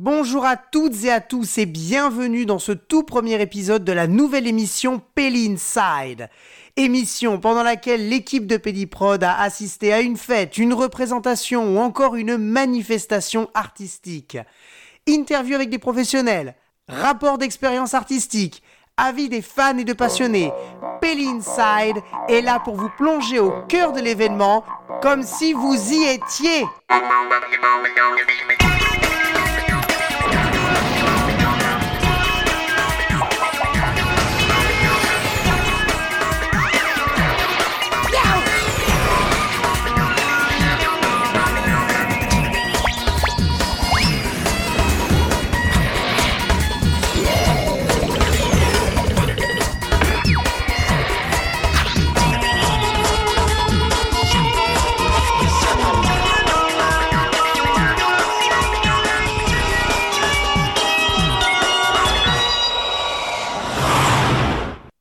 Bonjour à toutes et à tous et bienvenue dans ce tout premier épisode de la nouvelle émission Pelly Inside. Émission pendant laquelle l'équipe de Pédiprod a assisté à une fête, une représentation ou encore une manifestation artistique. Interview avec des professionnels, rapport d'expérience artistique, avis des fans et de passionnés. Pelly Inside est là pour vous plonger au cœur de l'événement comme si vous y étiez.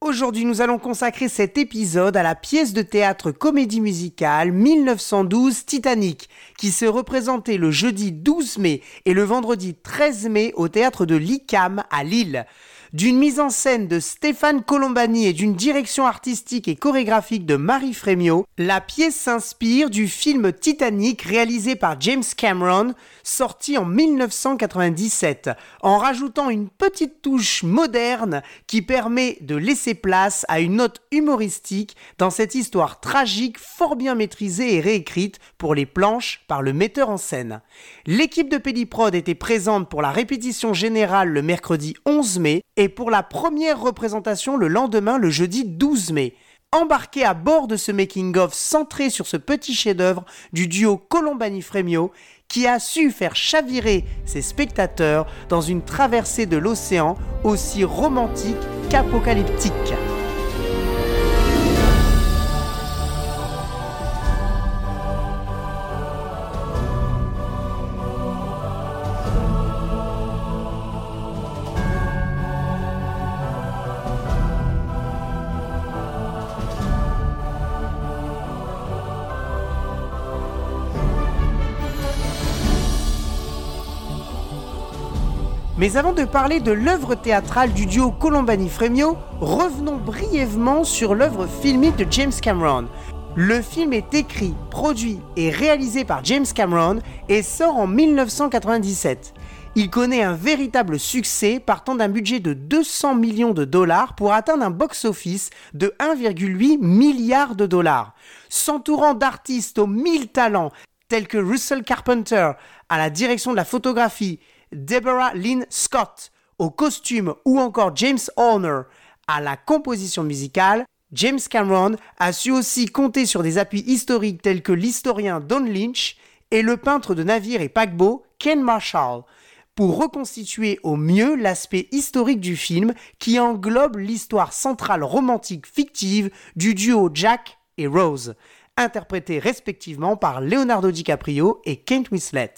Aujourd'hui, nous allons consacrer cet épisode à la pièce de théâtre comédie musicale 1912 Titanic, qui se représentait le jeudi 12 mai et le vendredi 13 mai au théâtre de l'ICAM à Lille. D'une mise en scène de Stéphane Colombani et d'une direction artistique et chorégraphique de Marie Frémiot, la pièce s'inspire du film Titanic réalisé par James Cameron, sorti en 1997, en rajoutant une petite touche moderne qui permet de laisser place à une note humoristique dans cette histoire tragique fort bien maîtrisée et réécrite pour les planches par le metteur en scène. L'équipe de Pédiprod était présente pour la répétition générale le mercredi 11 mai et pour la première représentation le lendemain le jeudi 12 mai. Embarqué à bord de ce making-of centré sur ce petit chef-d'œuvre du duo Colombani-Fremio qui a su faire chavirer ses spectateurs dans une traversée de l'océan aussi romantique qu'apocalyptique. Mais avant de parler de l'œuvre théâtrale du duo Colombani-Fremio, revenons brièvement sur l'œuvre filmique de James Cameron. Le film est écrit, produit et réalisé par James Cameron et sort en 1997. Il connaît un véritable succès partant d'un budget de 200 millions de dollars pour atteindre un box-office de 1,8 milliard de dollars. S'entourant d'artistes aux mille talents tels que Russell Carpenter à la direction de la photographie, Deborah Lynn Scott au costume ou encore James Horner à la composition musicale, James Cameron a su aussi compter sur des appuis historiques tels que l'historien Don Lynch et le peintre de navires et paquebots Ken Marshall pour reconstituer au mieux l'aspect historique du film qui englobe l'histoire centrale romantique fictive du duo Jack et Rose, interprétés respectivement par Leonardo DiCaprio et Kent Winslet.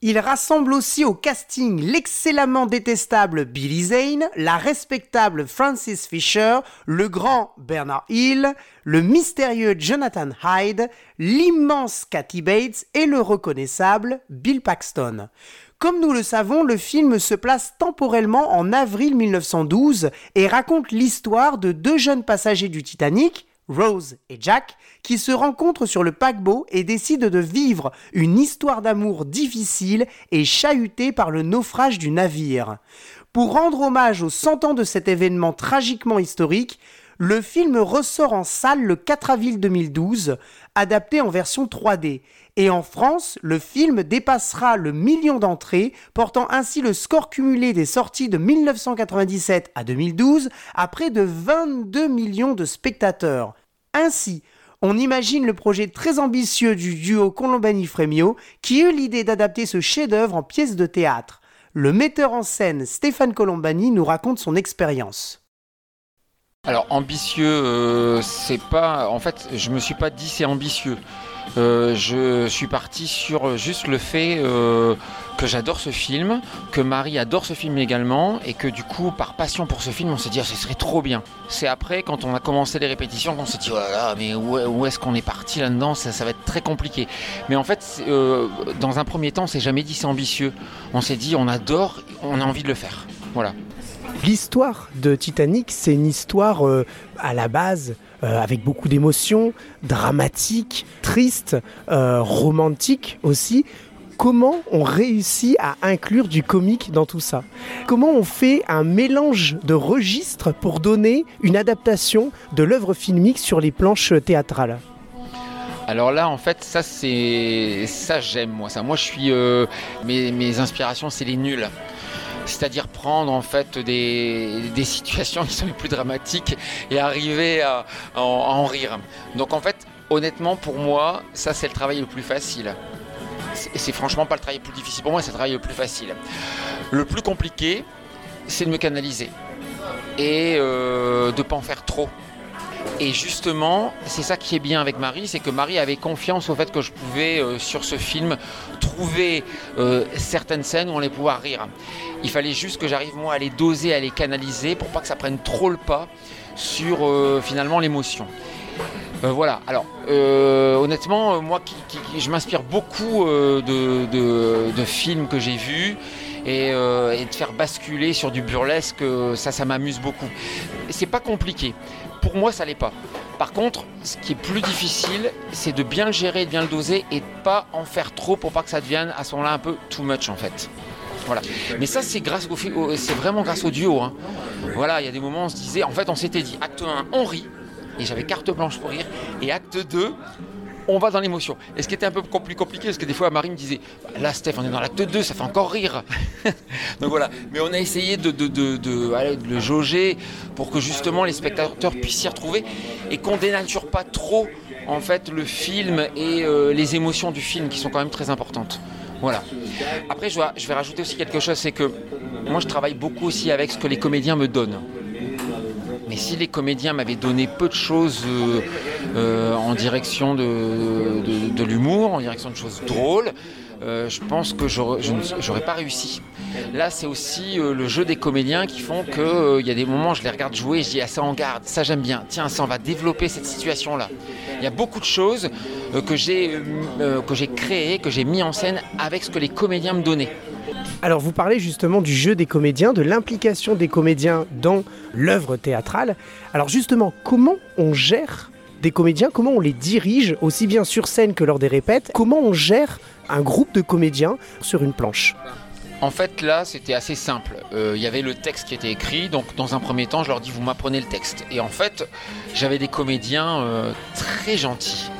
Il rassemble aussi au casting l'excellemment détestable Billy Zane, la respectable Francis Fisher, le grand Bernard Hill, le mystérieux Jonathan Hyde, l'immense Kathy Bates et le reconnaissable Bill Paxton. Comme nous le savons, le film se place temporellement en avril 1912 et raconte l'histoire de deux jeunes passagers du Titanic, Rose et Jack, qui se rencontrent sur le paquebot et décident de vivre une histoire d'amour difficile et chahutée par le naufrage du navire. Pour rendre hommage aux 100 ans de cet événement tragiquement historique, le film ressort en salle le 4 avril 2012, adapté en version 3D. Et en France, le film dépassera le million d'entrées, portant ainsi le score cumulé des sorties de 1997 à 2012 à près de 22 millions de spectateurs. Ainsi, on imagine le projet très ambitieux du duo Colombani-Fremio qui eut l'idée d'adapter ce chef-d'œuvre en pièce de théâtre. Le metteur en scène Stéphane Colombani nous raconte son expérience. Alors ambitieux, euh, c'est pas. En fait, je me suis pas dit c'est ambitieux. Euh, je suis parti sur juste le fait euh, que j'adore ce film, que Marie adore ce film également, et que du coup, par passion pour ce film, on s'est dit, ah, ce serait trop bien. C'est après, quand on a commencé les répétitions, qu'on s'est dit, oh là là, mais où, est-ce qu'on est parti là-dedans? Ça, ça, va être très compliqué. Mais en fait, dans un premier temps, on s'est jamais dit c'est ambitieux. On s'est dit, on adore, on a envie de le faire. Voilà. L'histoire de Titanic, c'est une histoire euh, à la base euh, avec beaucoup d'émotions, dramatique, triste, euh, romantique aussi. Comment on réussit à inclure du comique dans tout ça? Comment on fait un mélange de registres pour donner une adaptation de l'œuvre filmique sur les planches théâtrales? Alors là, en fait, ça c'est ça j'aime moi. Ça, moi je suis mes, mes inspirations, c'est les nuls c'est-à-dire prendre en fait des, situations qui sont les plus dramatiques et arriver à, en, rire. Donc en fait, honnêtement, pour moi, ça c'est le travail le plus facile. C'est franchement pas le travail le plus difficile pour moi, c'est le travail le plus facile. Le plus compliqué, c'est de me canaliser et euh, de pas en faire trop. Et justement, c'est ça qui est bien avec Marie, c'est que Marie avait confiance au fait que je pouvais, euh, sur ce film, trouver euh, certaines scènes où on allait pouvoir rire. Il fallait juste que j'arrive, moi, à les doser, à les canaliser, pour pas que ça prenne trop le pas sur, euh, finalement, l'émotion. voilà, alors honnêtement, moi qui, je m'inspire beaucoup de, films que j'ai vus et, et, de faire basculer sur du burlesque, ça, ça m'amuse beaucoup. C'est pas compliqué pour moi, ça l'est pas. Par contre, ce qui est plus difficile, c'est de bien le gérer, de bien le doser et de pas en faire trop pour pas que ça devienne à ce moment-là un peu too much en fait. Voilà. Mais ça, c'est grâce au, c'est vraiment grâce au duo. Hein. Voilà, il y a des moments où on se disait, en fait, on s'était dit, acte 1, on rit, et j'avais carte blanche pour rire, et acte 2, on va dans l'émotion. Et ce qui était un peu plus compliqué, parce que des fois Marie me disait Là, Steph, on est dans l'acte 2, ça fait encore rire. Donc voilà. Mais on a essayé de, le jauger pour que justement les spectateurs puissent s'y retrouver et qu'on dénature pas trop en fait le film et euh, les émotions du film qui sont quand même très importantes. Voilà. Après, je vais rajouter aussi quelque chose c'est que moi, je travaille beaucoup aussi avec ce que les comédiens me donnent. Mais si les comédiens m'avaient donné peu de choses euh, euh, en direction de, l'humour, en direction de choses drôles, euh, je pense que je n'aurais pas réussi. Là, c'est aussi le jeu des comédiens qui font qu'il y a des moments, je les regarde jouer et je dis ah, ça en garde, ça j'aime bien, tiens, ça on va développer cette situation-là. Il y a beaucoup de choses que j'ai créées, que j'ai mis en scène avec ce que les comédiens me donnaient. Alors vous parlez justement du jeu des comédiens, de l'implication des comédiens dans l'œuvre théâtrale. Alors justement, comment on gère des comédiens, comment on les dirige, aussi bien sur scène que lors des répètes, comment on gère un groupe de comédiens sur une planche? En fait, là, c'était assez simple. Euh, il y avait le texte qui était écrit, donc dans un premier temps, je leur dis, vous m'apprenez le texte. Et en fait, j'avais des comédiens euh, très gentils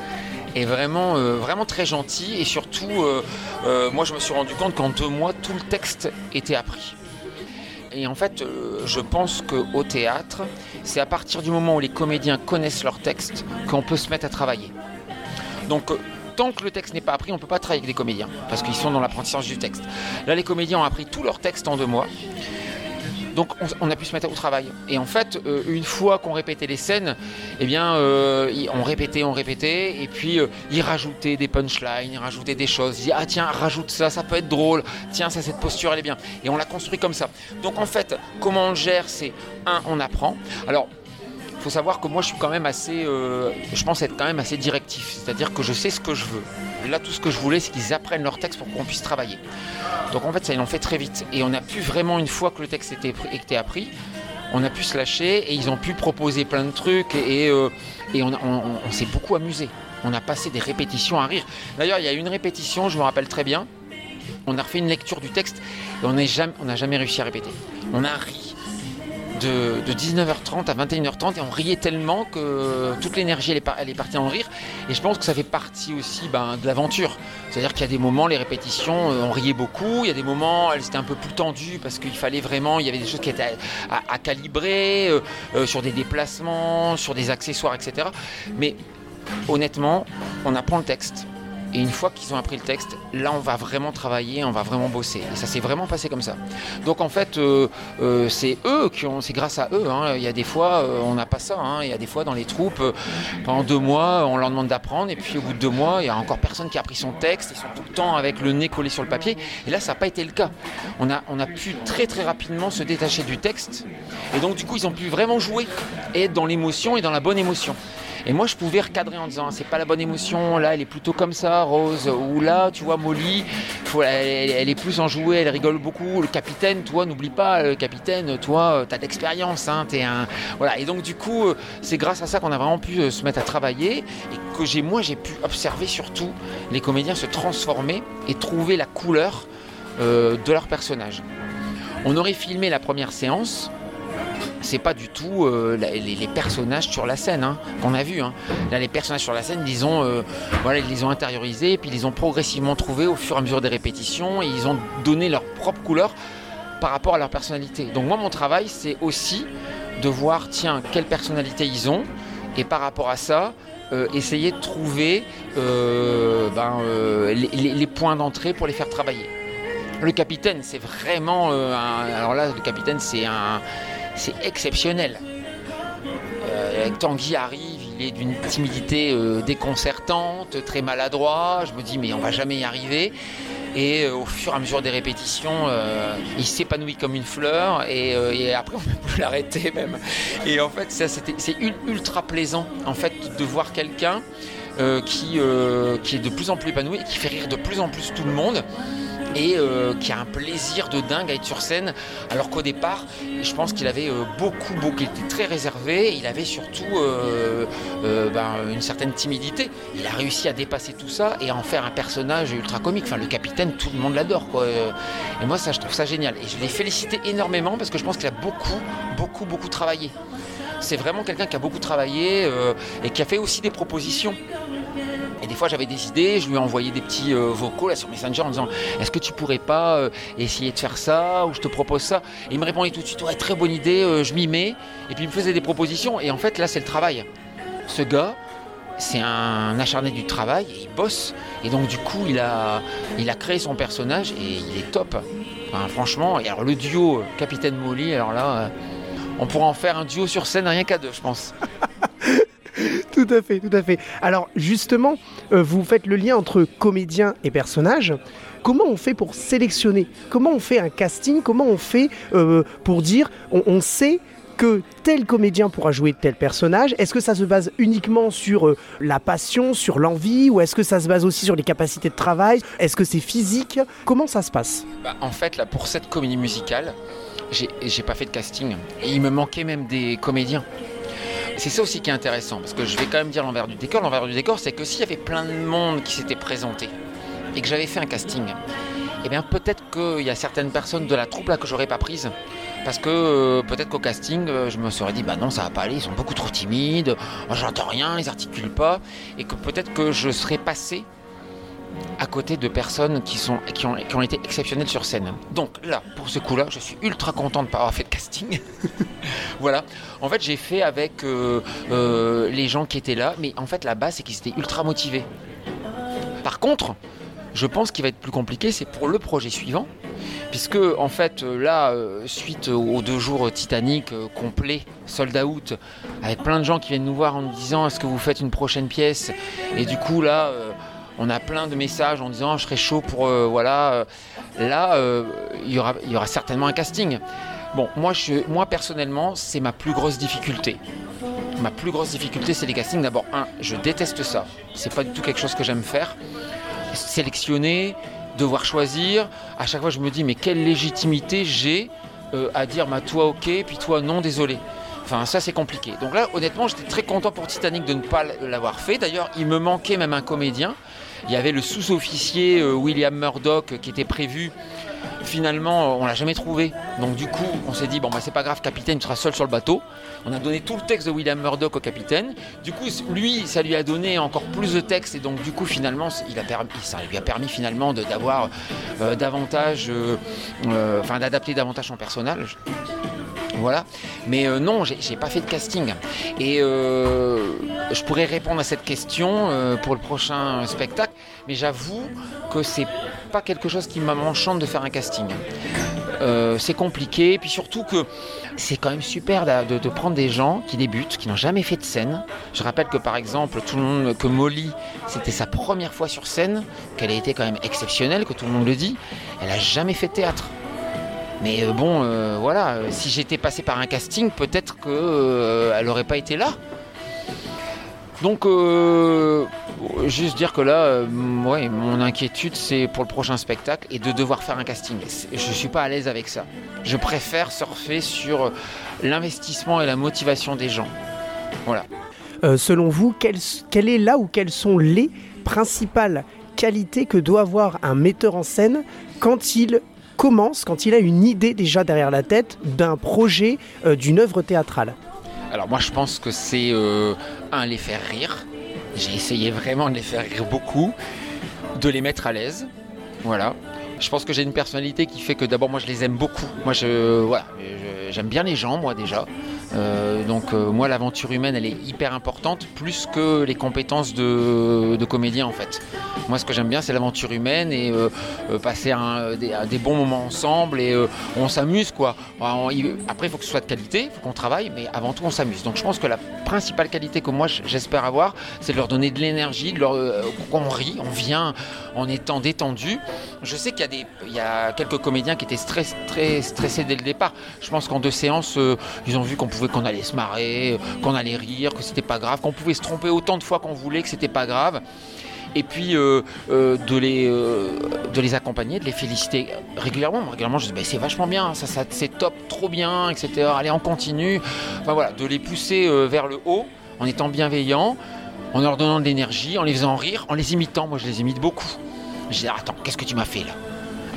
vraiment, euh, vraiment très gentil et surtout, euh, euh, moi je me suis rendu compte qu'en deux mois, tout le texte était appris. Et en fait, je pense qu'au théâtre, c'est à partir du moment où les comédiens connaissent leur texte qu'on peut se mettre à travailler. Donc, tant que le texte n'est pas appris, on ne peut pas travailler avec des comédiens, parce qu'ils sont dans l'apprentissage du texte. Là, les comédiens ont appris tout leur texte en deux mois. Donc on, a pu se mettre au travail. Et en fait, euh, une fois qu'on répétait les scènes, eh bien, euh, on répétait, on répétait, et puis euh, ils rajoutaient des punchlines, ils rajoutaient des choses. Ils disaient, ah tiens, rajoute ça, ça peut être drôle. Tiens, ça, cette posture, elle est bien. Et on l'a construit comme ça. Donc en fait, comment on gère, c'est un, on apprend. Alors, faut savoir que moi je suis quand même assez, je pense être quand même assez directif, c'est-à-dire que je sais ce que je veux. Là, tout ce que je voulais, c'est qu'ils apprennent leur texte pour qu'on puisse travailler. Donc en fait, ça, ils l'ont fait très vite. Et on a pu vraiment, une fois que le texte était, appris, on a pu se lâcher et ils ont pu proposer plein de trucs et, euh, on, s'est beaucoup amusé. On a passé des répétitions à rire. D'ailleurs, il y a une répétition, je me rappelle très bien. On a refait une lecture du texte et on n'a jamais, jamais réussi à répéter. On a ri de, 19h30 à 21h30 et on riait tellement que toute l'énergie elle, est partie en rire. Et je pense que ça fait partie aussi ben, de l'aventure. C'est à dire qu'il y a des moments les répétitions euh, on riait beaucoup. Il y a des moments elles étaient un peu plus tendues parce qu'il fallait vraiment il y avait des choses qui étaient à, calibrer euh, euh, sur des déplacements sur des accessoires etc mais honnêtement on apprend le texte Et une fois qu'ils ont appris le texte, là, on va vraiment travailler, on va vraiment bosser. Et ça s'est vraiment passé comme ça. Donc en fait, euh, euh, c'est eux qui ont, c'est grâce à eux. hein. Il y a des fois, euh, on n'a pas ça. hein. Il y a des fois dans les troupes, pendant deux mois, on leur demande d'apprendre, et puis au bout de deux mois, il y a encore personne qui a appris son texte. Ils sont tout le temps avec le nez collé sur le papier. Et là, ça n'a pas été le cas. On a, on a pu très très rapidement se détacher du texte. Et donc du coup, ils ont pu vraiment jouer et être dans l'émotion et dans la bonne émotion. Et moi, je pouvais recadrer en disant, c'est pas la bonne émotion, là, elle est plutôt comme ça, Rose, ou là, tu vois, Molly, elle, est plus enjouée, elle rigole beaucoup. Le capitaine, toi, n'oublie pas, le capitaine, toi, t'as de l'expérience, hein, t'es un. Voilà. Et donc, du coup, euh, c'est grâce à ça qu'on a vraiment pu euh, se mettre à travailler et que j'ai, moi, j'ai pu observer surtout les comédiens se transformer et trouver la couleur euh, de leur personnage. On aurait filmé la première séance, c'est pas du tout euh, les, personnages sur la scène hein, qu'on a vu. Là, les personnages sur la scène, ils euh, voilà, ils les ont intériorisés, puis ils les ont progressivement trouvés au fur et à mesure des répétitions, et ils ont donné leur propre couleur par rapport à leur personnalité. Donc moi, mon travail, c'est aussi de voir, tiens, quelle personnalité ils ont, et par rapport à ça, euh, essayer de trouver ben, les, points d'entrée pour les faire travailler. Le capitaine, c'est vraiment un- alors là, le capitaine, c'est un, c'est exceptionnel. Euh, Tanguy arrive, il est d'une timidité euh, déconcertante, très maladroit. Je me dis mais on va jamais y arriver. Et euh, au fur et à mesure des répétitions, il s'épanouit comme une fleur et, après on ne peut plus l'arrêter même. Et en fait, c'est ul- ultra plaisant en fait de voir quelqu'un qui, qui est de plus en plus épanoui et qui fait rire de plus en plus tout le monde et euh, qui a un plaisir de dingue à être sur scène. Alors qu'au départ je pense qu'il avait euh, beaucoup beaucoup il était très réservé. Il avait surtout euh, ben, une certaine timidité. Il a réussi à dépasser tout ça et à en faire un personnage ultra comique. Enfin le capitaine tout le monde l'adore quoi. Et moi ça je trouve ça génial. Et je l'ai félicité énormément parce que je pense qu'il a beaucoup beaucoup beaucoup travaillé. C'est vraiment quelqu'un qui a beaucoup travaillé et qui a fait aussi des propositions et des fois j'avais des idées, je lui ai envoyé des petits euh, vocaux là sur Messenger en disant est-ce que tu pourrais pas euh, essayer de faire ça ou je te propose ça? Et il me répondait tout de suite ouais très bonne idée, euh, je m'y mets. Et puis il me faisait des propositions et en fait là c'est le travail. Ce gars c'est un acharné du travail et il bosse et donc du coup il a, il créé son personnage et il est top. Franchement, le duo Capitaine Molly, alors là on pourra en faire un duo sur scène rien qu'à deux je pense. Tout à fait, tout à fait. Alors justement, euh, vous faites le lien entre comédien et personnage. Comment on fait pour sélectionner? Comment on fait un casting? Comment on fait euh, pour dire on, sait que tel comédien pourra jouer tel personnage? Est-ce que ça se base uniquement sur euh, la passion, sur l'envie? Ou est-ce que ça se base aussi sur les capacités de travail? Est-ce que c'est physique? Comment ça se passe? Bah, en fait, là, pour cette comédie musicale, j'ai pas fait de casting. Il me manquait même des comédiens. C'est ça aussi qui est intéressant, parce que je vais quand même dire l'envers du décor. L'envers du décor, c'est que s'il y avait plein de monde qui s'était présenté et que j'avais fait un casting, eh bien peut-être qu'il y a certaines personnes de la troupe là que j'aurais pas prises. Parce que euh, peut-être qu'au casting, euh, je me serais dit, bah non, ça va pas aller, ils sont beaucoup trop timides, j'entends rien, ils articulent pas, et que peut-être que je serais passé à côté de personnes qui, sont, qui, ont, qui ont été exceptionnelles sur scène. Donc là, pour ce coup-là, je suis ultra content de ne pas avoir fait de casting. voilà. En fait, j'ai fait avec euh, euh, les gens qui étaient là, mais en fait, la base, c'est qu'ils étaient ultra motivés. Par contre, je pense qu'il va être plus compliqué, c'est pour le projet suivant. Puisque, en fait, euh, là, suite aux deux jours Titanic complets, sold out, avec plein de gens qui viennent nous voir en nous disant est-ce que vous faites une prochaine pièce? Et du coup, là, on a plein de messages en disant je serais chaud pour. euh, voilà. euh, là, euh, il y, aura, certainement un casting. Bon, moi, moi personnellement, c'est ma plus grosse difficulté. Ma plus grosse difficulté, c'est les castings. D'abord, un, je déteste ça. C'est pas du tout quelque chose que j'aime faire. Sélectionner, devoir choisir. À chaque fois, je me dis, mais quelle légitimité j'ai à dire, bah, toi, ok, puis toi, non, désolé. Enfin, ça, c'est compliqué. Donc là, honnêtement, j'étais très content pour Titanic de ne pas l'avoir fait. D'ailleurs, il me manquait même un comédien. Il y avait le sous-officier euh, William Murdoch qui était prévu. Finalement, on l'a jamais trouvé. Donc du coup, on s'est dit bon bah c'est pas grave, capitaine, tu seras seul sur le bateau. On a donné tout le texte de William Murdoch au capitaine. Du coup, lui, ça lui a donné encore plus de texte et donc du coup, finalement, ça lui a permis d'avoir euh, davantage, euh, d'adapter davantage son personnage. Voilà. Mais euh, non, j'ai pas fait de casting. Et euh, je pourrais répondre à cette question euh, pour le prochain spectacle, mais j'avoue que c'est pas quelque chose qui m'enchante de faire un casting. C'est compliqué, puis surtout que c'est quand même super de, prendre des gens qui débutent, qui n'ont jamais fait de scène. Je rappelle que par exemple, tout le monde, que Molly, c'était sa première fois sur scène, qu'elle a été quand même exceptionnelle, que tout le monde le dit. Elle a jamais fait théâtre. Mais euh, bon, euh, voilà, euh, si j'étais passé par un casting, peut-être qu'elle n'aurait pas été là. Donc, juste dire que là, ouais, mon inquiétude, c'est pour le prochain spectacle et de devoir faire un casting. Je ne suis pas à l'aise avec ça. Je préfère surfer sur l'investissement et la motivation des gens. Voilà. selon vous, quelle est là ou quelles sont les principales qualités que doit avoir un metteur en scène quand il commence quand il a une idée déjà derrière la tête d'un projet, euh, d'une œuvre théâtrale Alors moi je pense que c'est euh, un les faire rire. J'ai essayé vraiment de les faire rire beaucoup, de les mettre à l'aise. Voilà. Je pense que j'ai une personnalité qui fait que d'abord moi je les aime beaucoup. Moi je voilà, j'aime bien les gens moi déjà. Euh, donc euh, moi l'aventure humaine elle est hyper importante plus que les compétences de, comédien en fait. Moi ce que j'aime bien c'est l'aventure humaine et euh, passer des, bons moments ensemble et on s'amuse quoi. après il faut que ce soit de qualité, il faut qu'on travaille mais avant tout on s'amuse. Donc je pense que la principale qualité que moi j'espère avoir c'est de leur donner de l'énergie, de leur, qu'on rit, on vient en étant détendu. Je sais qu'il y a, quelques comédiens qui étaient très stressés dès le départ. Je pense qu'en deux séances ils ont vu qu'on pouvait qu'on allait se marrer, qu'on allait rire, que c'était pas grave, qu'on pouvait se tromper autant de fois qu'on voulait, que c'était pas grave. Et puis euh, euh, de, les, euh, de les accompagner, de les féliciter régulièrement. Régulièrement, je dis bah, c'est vachement bien, ça, ça c'est top, trop bien, etc. Allez, on continue. Enfin voilà, de les pousser vers le haut en étant bienveillant, en leur donnant de l'énergie, en les faisant rire, en les imitant. Moi, je les imite beaucoup. Je dis attends, qu'est-ce que tu m'as fait là?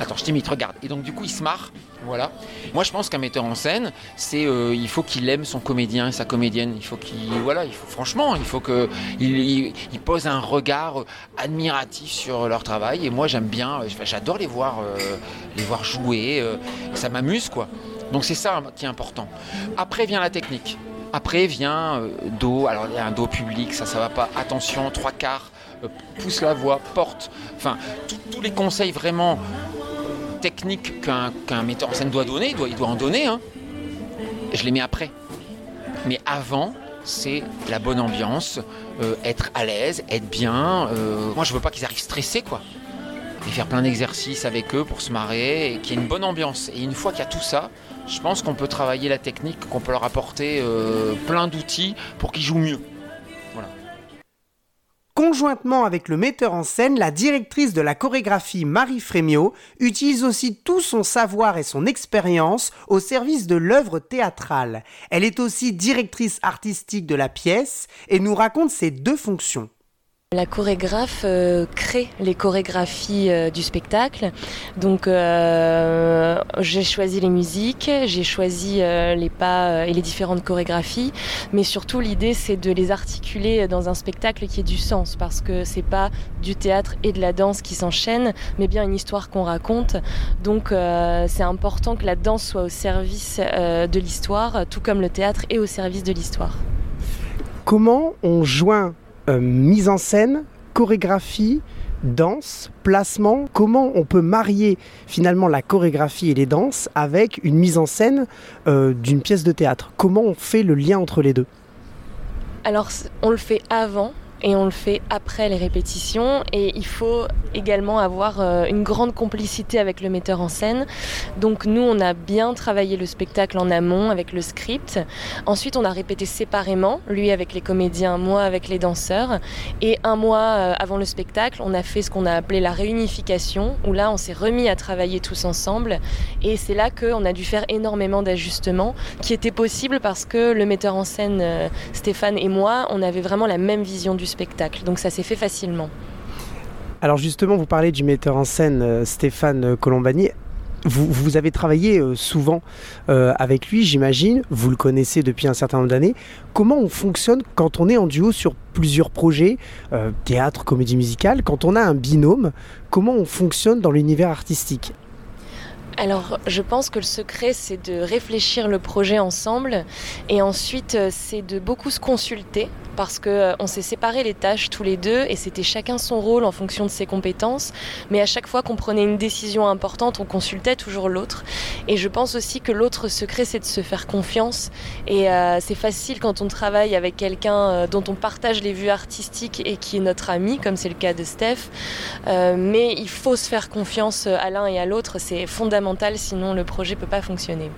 Attends, je t'imite, regarde. Et donc du coup, ils se marrent voilà. Moi, je pense qu'un metteur en scène, c'est euh, il faut qu'il aime son comédien et sa comédienne. Il faut qu'il, voilà, il faut franchement, il faut que il, pose un regard admiratif sur leur travail. Et moi, j'aime bien, j'adore les voir, euh, les voir jouer. Euh, ça m'amuse, quoi. Donc c'est ça qui est important. Après vient la technique. Après vient dos. Alors il y a un dos public, ça, ça va pas. Attention, trois quarts, pousse la voix, porte. Enfin, tous les conseils vraiment technique qu'un metteur en scène doit donner, il doit, il en donner, hein. je les mets après. Mais avant, c'est la bonne ambiance, euh, être à l'aise, être bien. Euh, moi, je veux pas qu'ils arrivent stressés, quoi. Et faire plein d'exercices avec eux pour se marrer et qu'il y ait une bonne ambiance. Et une fois qu'il y a tout ça, je pense qu'on peut travailler la technique, qu'on peut leur apporter euh, plein d'outils pour qu'ils jouent mieux. Conjointement avec le metteur en scène, la directrice de la chorégraphie Marie Frémiot utilise aussi tout son savoir et son expérience au service de l'œuvre théâtrale. Elle est aussi directrice artistique de la pièce et nous raconte ses deux fonctions. La chorégraphe euh, crée les chorégraphies euh, du spectacle. Donc euh, j'ai choisi les musiques, j'ai choisi les pas et les différentes chorégraphies, mais surtout l'idée c'est de les articuler dans un spectacle qui ait du sens parce que c'est pas du théâtre et de la danse qui s'enchaînent, mais bien une histoire qu'on raconte. Donc c'est important que la danse soit au service de l'histoire, tout comme le théâtre est au service de l'histoire. Comment on joint euh, mise en scène, chorégraphie, danse, placement, comment on peut marier finalement la chorégraphie et les danses avec une mise en scène euh, d'une pièce de théâtre? Comment on fait le lien entre les deux? Alors on le fait avant et on le fait après les répétitions et il faut également avoir euh, une grande complicité avec le metteur en scène. Donc nous on a bien travaillé le spectacle en amont avec le script. Ensuite on a répété séparément, lui avec les comédiens, moi avec les danseurs et un mois euh, avant le spectacle, on a fait ce qu'on a appelé la réunification où là on s'est remis à travailler tous ensemble et c'est là qu'on a dû faire énormément d'ajustements qui étaient possibles parce que le metteur en scène euh, Stéphane et moi, on avait vraiment la même vision du spectacle. Donc ça s'est fait facilement. Alors justement, vous parlez du metteur en scène euh, Stéphane Colombani. Vous, vous, avez travaillé euh, souvent euh, avec lui, j'imagine. Vous le connaissez depuis un certain nombre d'années. Comment on fonctionne quand on est en duo sur plusieurs projets, théâtre, comédie musicale, quand on a un binôme Comment on fonctionne dans l'univers artistique? Alors, je pense que le secret, c'est de réfléchir le projet ensemble et ensuite, c'est de beaucoup se consulter parce que euh, on s'est séparé les tâches tous les deux et c'était chacun son rôle en fonction de ses compétences. Mais à chaque fois qu'on prenait une décision importante, on consultait toujours l'autre. Et je pense aussi que l'autre secret, c'est de se faire confiance. Et euh, c'est facile quand on travaille avec quelqu'un euh, dont on partage les vues artistiques et qui est notre ami, comme c'est le cas de Steph. mais il faut se faire confiance à l'un et à l'autre. C'est fondamental, sinon le projet peut pas fonctionner.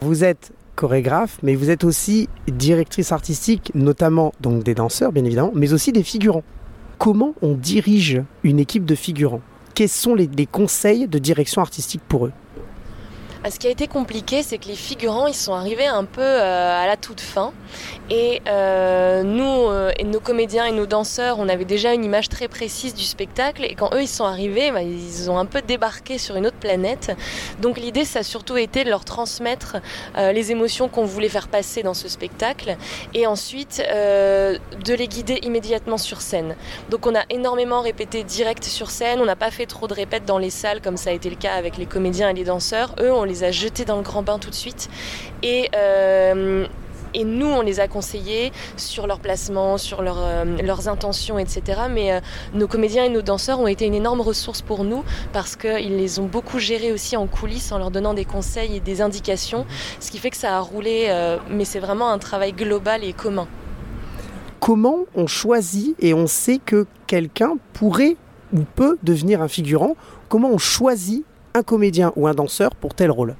Vous êtes chorégraphe, mais vous êtes aussi directrice artistique, notamment donc des danseurs, bien évidemment, mais aussi des figurants. Comment on dirige une équipe de figurants? Quels sont les, conseils de direction artistique pour eux? Ce qui a été compliqué, c'est que les figurants, ils sont arrivés un peu euh, à la toute fin. Et euh, nous, euh, et nos comédiens et nos danseurs, on avait déjà une image très précise du spectacle. Et quand eux, ils sont arrivés, bah, ils ont un peu débarqué sur une autre planète. Donc l'idée, ça a surtout été de leur transmettre les émotions qu'on voulait faire passer dans ce spectacle. Et ensuite, de les guider immédiatement sur scène. Donc on a énormément répété direct sur scène. On n'a pas fait trop de répètes dans les salles, comme ça a été le cas avec les comédiens et les danseurs. Eux, on les a jetés dans le grand bain tout de suite. Et, euh, nous, on les a conseillés sur leur placement, sur euh, leurs intentions, etc. Mais euh, nos comédiens et nos danseurs ont été une énorme ressource pour nous parce qu'ils les ont beaucoup gérés aussi en coulisses en leur donnant des conseils et des indications, ce qui fait que ça a roulé. mais c'est vraiment un travail global et commun. Comment on choisit et on sait que quelqu'un pourrait ou peut devenir un figurant? Comment on choisit un comédien ou un danseur pour tel rôle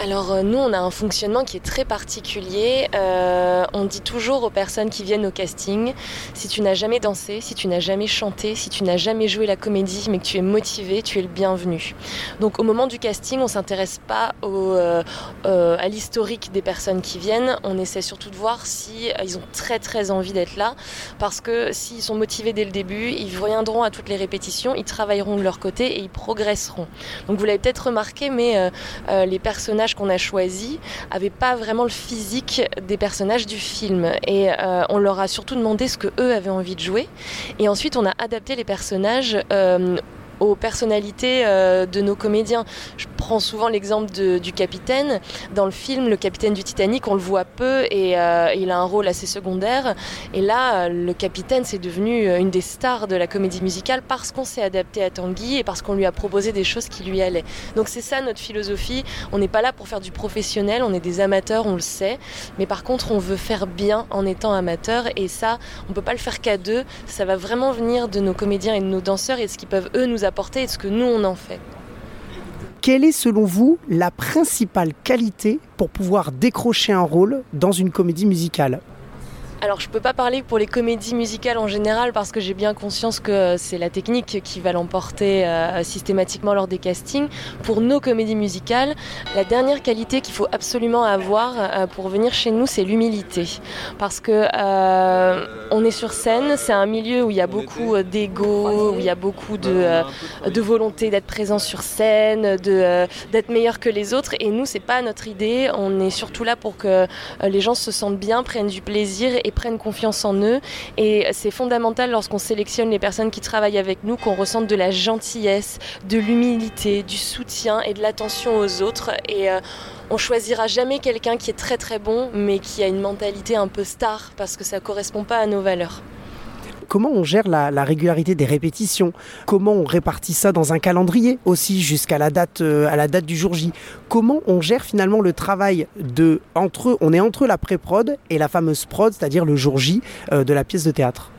alors euh, nous, on a un fonctionnement qui est très particulier. Euh, on dit toujours aux personnes qui viennent au casting, si tu n'as jamais dansé, si tu n'as jamais chanté, si tu n'as jamais joué la comédie, mais que tu es motivé, tu es le bienvenu. Donc au moment du casting, on s'intéresse pas euh, à l'historique des personnes qui viennent. On essaie surtout de voir si ils ont très très envie d'être là, parce que s'ils sont motivés dès le début, ils viendront à toutes les répétitions, ils travailleront de leur côté et ils progresseront. Donc vous l'avez peut-être remarqué, mais les personnages qu'on a choisi n'avaient pas vraiment le physique des personnages du film. Et euh, on leur a surtout demandé ce que eux avaient envie de jouer. Et ensuite, on a adapté les personnages euh, aux personnalités euh, de nos comédiens. Je prends souvent l'exemple du capitaine. Dans le film, le capitaine du Titanic, on le voit peu et euh, il a un rôle assez secondaire. Et là, le capitaine, c'est devenu euh, une des stars de la comédie musicale parce qu'on s'est adapté à Tanguy et parce qu'on lui a proposé des choses qui lui allaient. Donc c'est ça notre philosophie. On n'est pas là pour faire du professionnel, on est des amateurs, on le sait. Mais par contre, on veut faire bien en étant amateur et ça, on peut pas le faire qu'à deux. Ça va vraiment venir de nos comédiens et de nos danseurs et de ce qu'ils peuvent eux nous apporter et ce que nous on en fait. Quelle est selon vous la principale qualité pour pouvoir décrocher un rôle dans une comédie musicale? Alors je peux pas parler pour les comédies musicales en général parce que j'ai bien conscience que c'est la technique qui va l'emporter euh, systématiquement lors des castings. Pour nos comédies musicales, la dernière qualité qu'il faut absolument avoir euh, pour venir chez nous, c'est l'humilité. Parce que euh, on est sur scène, c'est un milieu où il y a beaucoup d'ego, où il y a beaucoup de, de volonté d'être présent sur scène, de, d'être meilleur que les autres. Et nous, c'est pas notre idée. On est surtout là pour que les gens se sentent bien, prennent du plaisir et prennent confiance en eux. Et c'est fondamental lorsqu'on sélectionne les personnes qui travaillent avec nous qu'on ressente de la gentillesse, de l'humilité, du soutien et de l'attention aux autres. Et euh, on choisira jamais quelqu'un qui est très très bon, mais qui a une mentalité un peu star parce que ça correspond pas à nos valeurs comment on gère la, régularité des répétitions, comment on répartit ça dans un calendrier aussi jusqu'à la date euh, la date du jour J. Comment on gère finalement le travail de entre on est entre la pré-prod et la fameuse prod, c'est-à-dire le jour J euh, de la pièce de théâtre?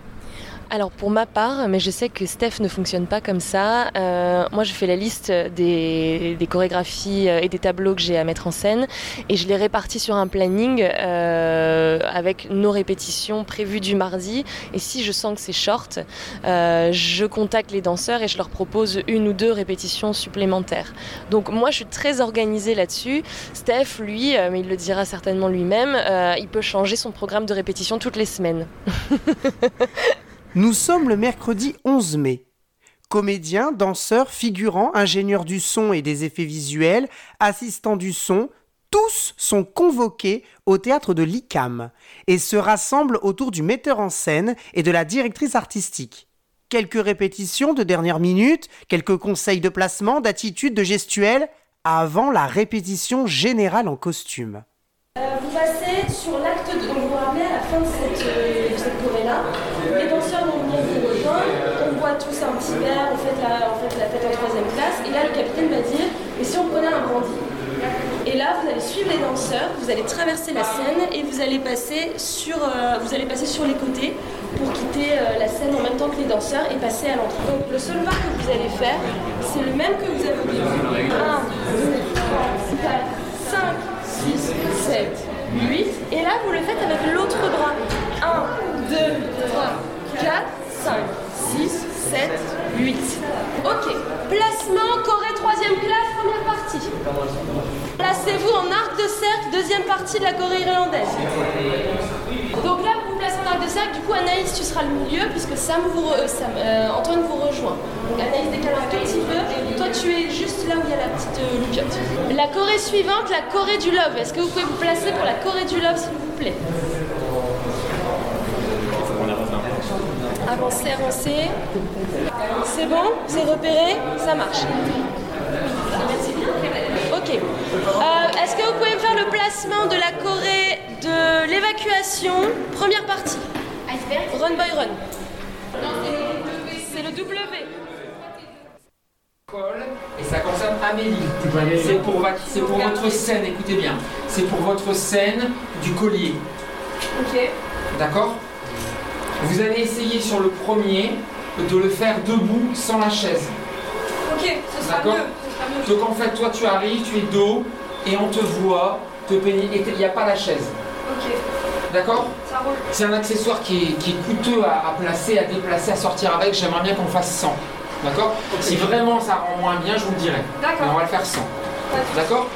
Alors pour ma part, mais je sais que Steph ne fonctionne pas comme ça, euh, moi je fais la liste des, chorégraphies euh, et des tableaux que j'ai à mettre en scène et je les répartis sur un planning euh, avec nos répétitions prévues du mardi et si je sens que c'est short, je contacte les danseurs et je leur propose une ou deux répétitions supplémentaires. Donc moi je suis très organisée là-dessus. Steph, lui, mais il le dira certainement lui-même, il peut changer son programme de répétition toutes les semaines. Nous sommes le mercredi 11 mai. Comédiens, danseurs, figurants, ingénieurs du son et des effets visuels, assistants du son, tous sont convoqués au théâtre de l'ICAM et se rassemblent autour du metteur en scène et de la directrice artistique. Quelques répétitions de dernière minute, quelques conseils de placement, d'attitude, de gestuelle, avant la répétition générale en costume. Euh, vous passez sur l'acte de... vous à la fin de cette, euh, cette choré-là, les danseurs vont venir vous rejoindre, on boit tous un petit verre, on fait, la, fête en troisième classe, et là le capitaine va dire, et si on prenait un brandy et là, vous allez suivre les danseurs, vous allez traverser la scène et vous allez passer sur, euh, les côtés pour quitter euh, la scène en même temps que les danseurs et passer à l'entrée. Donc le seul pas que vous allez faire, c'est le même que vous avez au début. 1, 2, 3, 4, 5, 6, 7, 8. Et là, vous le faites avec l'autre bras. 1, 2, 3, 4, 5, 6, 7, 8. Ok. Placement, Corée, troisième classe, première partie. Placez-vous en arc de cercle, deuxième partie de la Corée irlandaise. Donc là, vous vous placez en arc de cercle. Du coup, Anaïs, tu seras le milieu puisque Sam vous re- euh, euh, Antoine vous rejoint. Donc Anaïs décale un tout petit peu. Toi, tu es juste là où il y a la petite euh, loupiote. La Corée suivante, la Corée du Love. Est-ce que vous pouvez vous placer pour la Corée du Love, s'il vous plaît? Avancez, avancez. C'est bon? C'est repéré? Ça marche. Ok. Euh, Est-ce que vous pouvez me faire le placement de la Corée de l'évacuation? Première partie. Run by run. C'est le W. Et ça concerne Amélie. C'est pour, va- c'est pour votre scène, écoutez bien. C'est pour votre scène du collier. Ok. D'accord? Vous allez essayer sur le premier de le faire debout sans la chaise. Ok, ce sera D'accord. mieux. Ce sera mieux. Donc en fait, toi tu arrives, tu es dos et on te voit te peigner. Et il n'y a pas la chaise. Ok, D'accord. C'est un accessoire qui est, qui est coûteux à, à placer, à déplacer, à sortir avec. J'aimerais bien qu'on fasse 100. D'accord Si vraiment ça rend moins bien, je vous le dirai. D'accord. Mais on va le faire 100. Pas de souci. D'accord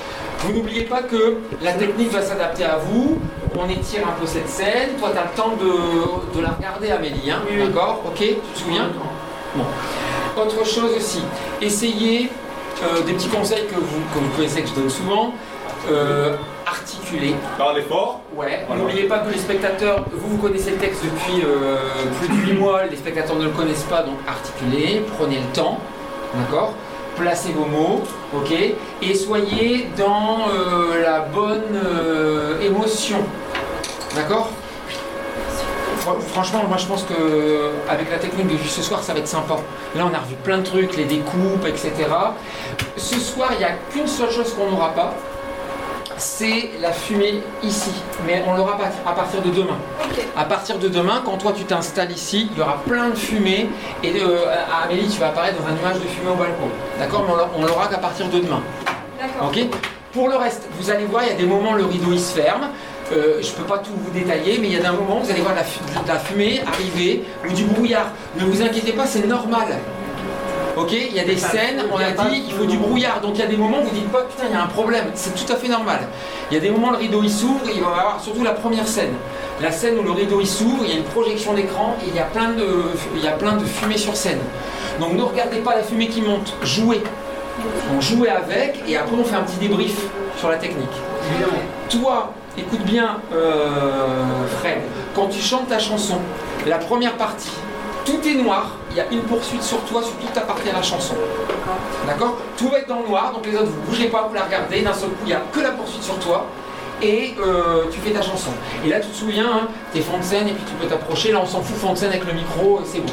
Vous n'oubliez pas que la technique va s'adapter à vous. On étire un peu cette scène. Toi, tu as le temps de, de la regarder, Amélie. hein D'accord? Ok Tu te souviens? Bon. Autre chose aussi, essayez euh, des petits conseils que vous, que vous connaissez, que je donne souvent. Euh, articuler. Parlez fort. Ouais. N'oubliez pas que les spectateurs, vous, vous connaissez le texte depuis euh, plus de 8 mois, les spectateurs ne le connaissent pas, donc articulez, prenez le temps, d'accord? Placez vos mots, ok? Et soyez dans euh, la bonne euh, émotion, d'accord? Fr- Franchement, moi je pense que avec la technique de ce soir, ça va être sympa. Là, on a revu plein de trucs, les découpes, etc. Ce soir, il n'y a qu'une seule chose qu'on n'aura pas, c'est la fumée ici. Mais on l'aura à partir de demain. À partir de demain, quand toi tu t'installes ici, il y aura plein de fumée. Et euh, Amélie, tu vas apparaître dans un nuage de fumée au balcon. D'accord Mais on l'a- on l'aura qu'à partir de demain. D'accord. Pour le reste, vous allez voir, il y a des moments le rideau il se ferme. Euh, je ne peux pas tout vous détailler, mais il y a des moments où vous allez voir de la fumée arriver ou du brouillard. Ne vous inquiétez pas, c'est normal. Ok Il y a des scènes, on a dit, il faut du brouillard. Donc il y a des moments où vous dites pas, putain, il y a un problème. C'est tout à fait normal. Il y a des moments où le rideau il s'ouvre, il va y avoir surtout la première scène. La scène où le rideau il s'ouvre, il y a une projection d'écran et il y, a plein de, il y a plein de fumée sur scène. Donc ne regardez pas la fumée qui monte, jouez. On jouait avec et après on fait un petit débrief sur la technique. Toi, écoute bien euh, Fred, quand tu chantes ta chanson, la première partie, tout est noir, il y a une poursuite sur toi sur toute ta partie de la chanson. D'accord? Tout va être dans le noir, donc les autres vous bougez pas, vous la regardez, d'un seul coup il n'y a que la poursuite sur toi. Et euh, tu fais ta chanson. Et là tu te souviens, hein, t'es fond de scène et puis tu peux t'approcher. Là on s'en fout fond de scène avec le micro, c'est bon.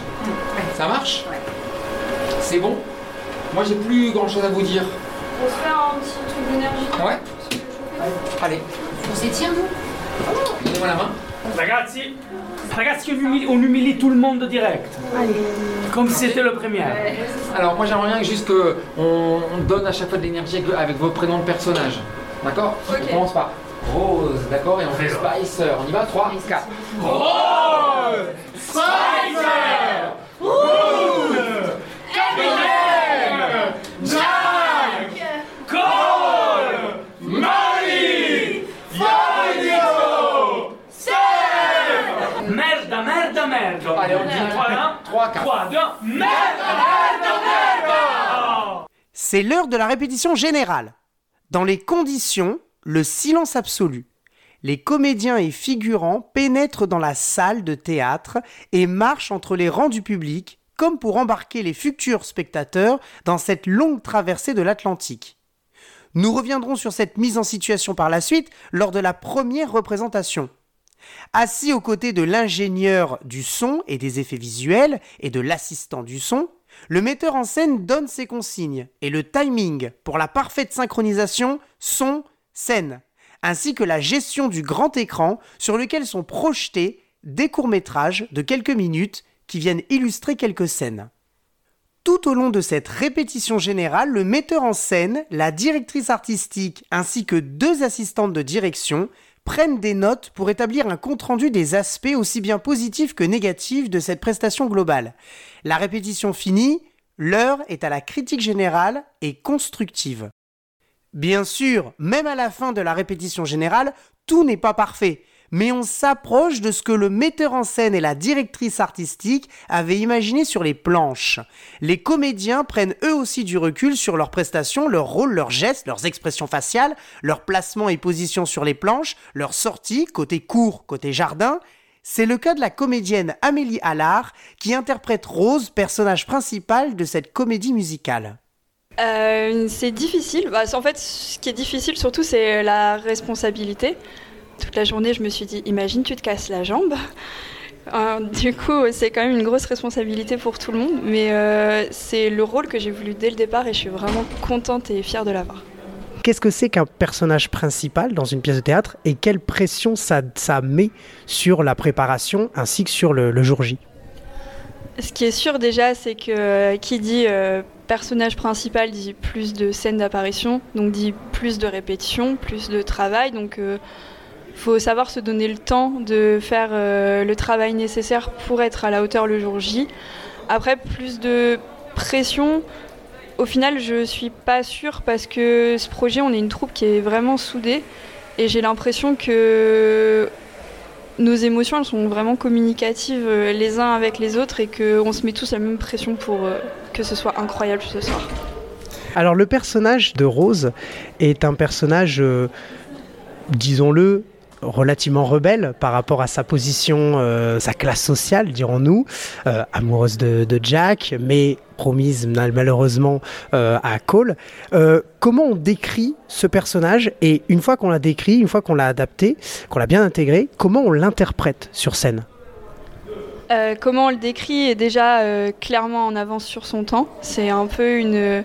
Ça marche? C'est bon? Moi j'ai plus grand chose à vous dire. On se fait un petit truc d'énergie. Ouais Allez, On s'étire, nous? Donnez-moi la main. Ragazzi, ragazzi, on humilie, on humilie tout le monde direct. Comme si c'était le premier. Alors moi j'aimerais bien juste que on, on donne à chaque fois de l'énergie avec, avec vos prénoms de personnages. D'accord? On commence par Rose, d'accord? Et on fait Spicer. On y va? 3, 4. Merda, merda, merda. Allez, on dit 3, 1, 3, 4. 3, 2, merda, merda, merda. C'est l'heure de la répétition générale. Dans les conditions, le silence absolu. Les comédiens et figurants pénètrent dans la salle de théâtre et marchent entre les rangs du public, comme pour embarquer les futurs spectateurs dans cette longue traversée de l'Atlantique. Nous reviendrons sur cette mise en situation par la suite lors de la première représentation. Assis aux côtés de l'ingénieur du son et des effets visuels et de l'assistant du son, le metteur en scène donne ses consignes et le timing pour la parfaite synchronisation son-scène, ainsi que la gestion du grand écran sur lequel sont projetés des courts-métrages de quelques minutes qui viennent illustrer quelques scènes. Tout au long de cette répétition générale, le metteur en scène, la directrice artistique ainsi que deux assistantes de direction prennent des notes pour établir un compte-rendu des aspects aussi bien positifs que négatifs de cette prestation globale. La répétition finie, l'heure est à la critique générale et constructive. Bien sûr, même à la fin de la répétition générale, tout n'est pas parfait mais on s'approche de ce que le metteur en scène et la directrice artistique avaient imaginé sur les planches. Les comédiens prennent eux aussi du recul sur leurs prestations, leurs rôles, leurs gestes, leurs expressions faciales, leur placement et position sur les planches, leurs sorties, côté court, côté jardin. C'est le cas de la comédienne Amélie Allard qui interprète Rose, personnage principal de cette comédie musicale. Euh, c'est difficile. Bah, en fait, ce qui est difficile surtout, c'est la responsabilité toute la journée, je me suis dit, imagine, tu te casses la jambe. Euh, du coup, c'est quand même une grosse responsabilité pour tout le monde, mais euh, c'est le rôle que j'ai voulu dès le départ et je suis vraiment contente et fière de l'avoir. Qu'est-ce que c'est qu'un personnage principal dans une pièce de théâtre et quelle pression ça, met sur la préparation ainsi que sur le, jour J? Ce qui est sûr déjà, c'est que euh, qui dit personnage principal dit plus de scènes d'apparition, donc dit plus de répétitions, plus de travail. Donc faut savoir se donner le temps de faire euh, le travail nécessaire pour être à la hauteur le jour J. Après, plus de pression, au final, je suis pas sûre parce que ce projet, on est une troupe qui est vraiment soudée et j'ai l'impression que nos émotions, elles sont vraiment communicatives euh, les uns avec les autres et qu'on se met tous la même pression pour euh, que ce soit incroyable ce soir. Alors le personnage de Rose est un personnage, disons-le, relativement rebelle par rapport à sa position, euh, sa classe sociale, dirons-nous, euh, amoureuse de, Jack, mais promise malheureusement euh, à Cole. comment on décrit ce personnage et une fois qu'on l'a décrit, une fois qu'on l'a adapté, qu'on l'a bien intégré, comment on l'interprète sur scène? Comment on le décrit est déjà clairement en avance sur son temps. C'est un peu une,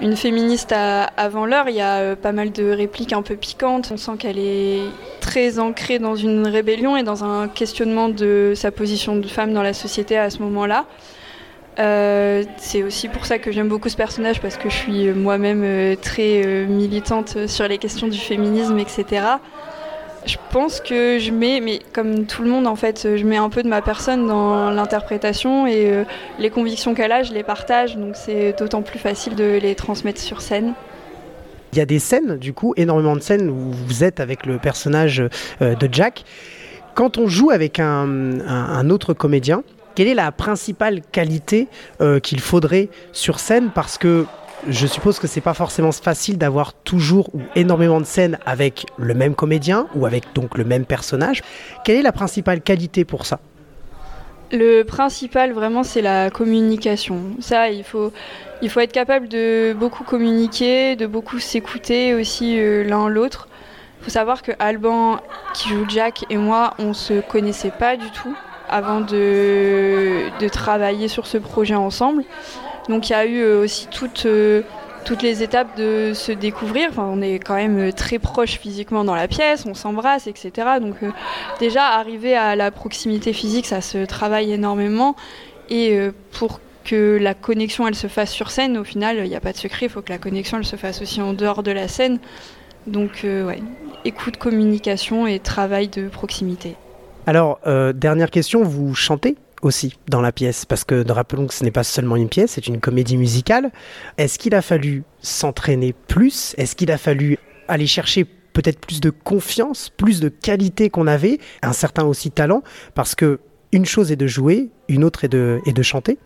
une féministe avant l'heure. Il y a euh, pas mal de répliques un peu piquantes. On sent qu'elle est très ancrée dans une rébellion et dans un questionnement de sa position de femme dans la société à ce moment-là. Euh, c'est aussi pour ça que j'aime beaucoup ce personnage parce que je suis moi-même euh, très militante sur les questions du féminisme, etc. Je pense que je mets, mais comme tout le monde en fait, je mets un peu de ma personne dans l'interprétation et euh, les convictions qu'elle a, je les partage, donc c'est d'autant plus facile de les transmettre sur scène. Il y a des scènes, du coup, énormément de scènes où vous êtes avec le personnage euh, de Jack. Quand on joue avec un, autre comédien, quelle est la principale qualité euh, qu'il faudrait sur scène? Parce que je suppose que c'est pas forcément facile d'avoir toujours ou énormément de scènes avec le même comédien ou avec donc le même personnage. Quelle est la principale qualité pour ça? Le principal vraiment c'est la communication. Ça il faut il faut être capable de beaucoup communiquer, de beaucoup s'écouter aussi euh, l'un l'autre. Il faut savoir que Alban qui joue Jack et moi on se connaissait pas du tout avant de, de travailler sur ce projet ensemble. Donc il y a eu euh, aussi toutes, euh, toutes les étapes de se découvrir. Enfin, on est quand même euh, très proches physiquement dans la pièce, on s'embrasse, etc. Donc déjà, arriver à la proximité physique, ça se travaille énormément. Et pour que la connexion elle se fasse sur scène, au final, il n'y a pas de secret, il faut que la connexion elle se fasse aussi en dehors de la scène. Donc ouais, écoute, communication et travail de proximité. Alors, dernière question, vous chantez? Aussi dans la pièce Parce que rappelons que ce n'est pas seulement une pièce, c'est une comédie musicale. Est-ce qu'il a fallu s'entraîner plus? Est-ce qu'il a fallu aller chercher peut-être plus de confiance, plus de qualité qu'on avait, un certain aussi talent? Parce que une chose est de jouer, une autre est de, est de chanter.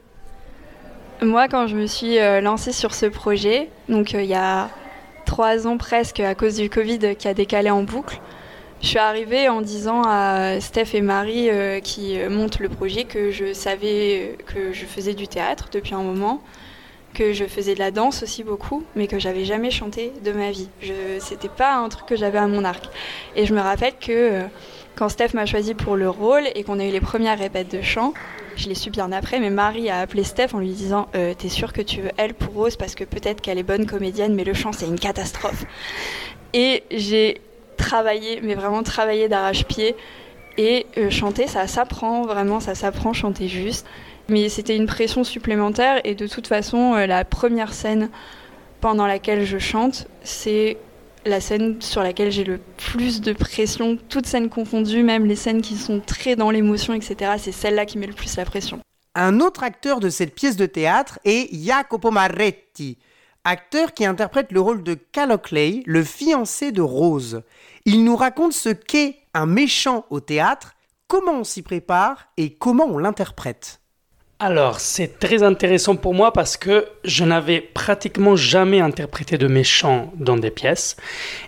Moi, quand je me suis euh, lancée sur ce projet, donc euh, il y a trois ans presque à cause du Covid qui a décalé en boucle, je suis arrivée en disant à Steph et Marie euh, qui montent le projet que je savais que je faisais du théâtre depuis un moment, que je faisais de la danse aussi beaucoup, mais que j'avais jamais chanté de ma vie. Ce n'était pas un truc que j'avais à mon arc. Et je me rappelle que euh, quand Steph m'a choisi pour le rôle et qu'on a eu les premières répètes de chant, je l'ai su bien après, mais Marie a appelé Steph en lui disant euh, T'es sûre que tu veux elle pour Rose Parce que peut-être qu'elle est bonne comédienne, mais le chant, c'est une catastrophe. Et j'ai travaillé, mais vraiment travaillé d'arrache-pied. Et euh, chanter, ça s'apprend, vraiment, ça s'apprend, chanter juste. Mais c'était une pression supplémentaire, et de toute façon, euh, la première scène pendant laquelle je chante, c'est la scène sur laquelle j'ai le plus de pression, toutes scènes confondues, même les scènes qui sont très dans l'émotion, etc. C'est celle-là qui met le plus la pression. Un autre acteur de cette pièce de théâtre est Jacopo Marretti, acteur qui interprète le rôle de Cal le fiancé de Rose. Il nous raconte ce qu'est un méchant au théâtre, comment on s'y prépare et comment on l'interprète. Alors, c'est très intéressant pour moi parce que je n'avais pratiquement jamais interprété de méchant dans des pièces.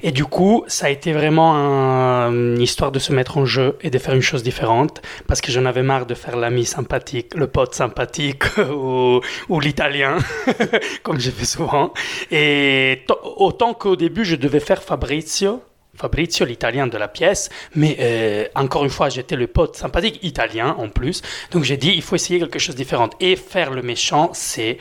Et du coup, ça a été vraiment une histoire de se mettre en jeu et de faire une chose différente parce que j'en avais marre de faire l'ami sympathique, le pote sympathique ou, ou l'italien, comme j'ai fait souvent. Et autant qu'au début, je devais faire Fabrizio, Fabrizio, l'italien de la pièce, mais euh, encore une fois, j'étais le pote sympathique italien en plus, donc j'ai dit il faut essayer quelque chose de différent et faire le méchant, c'est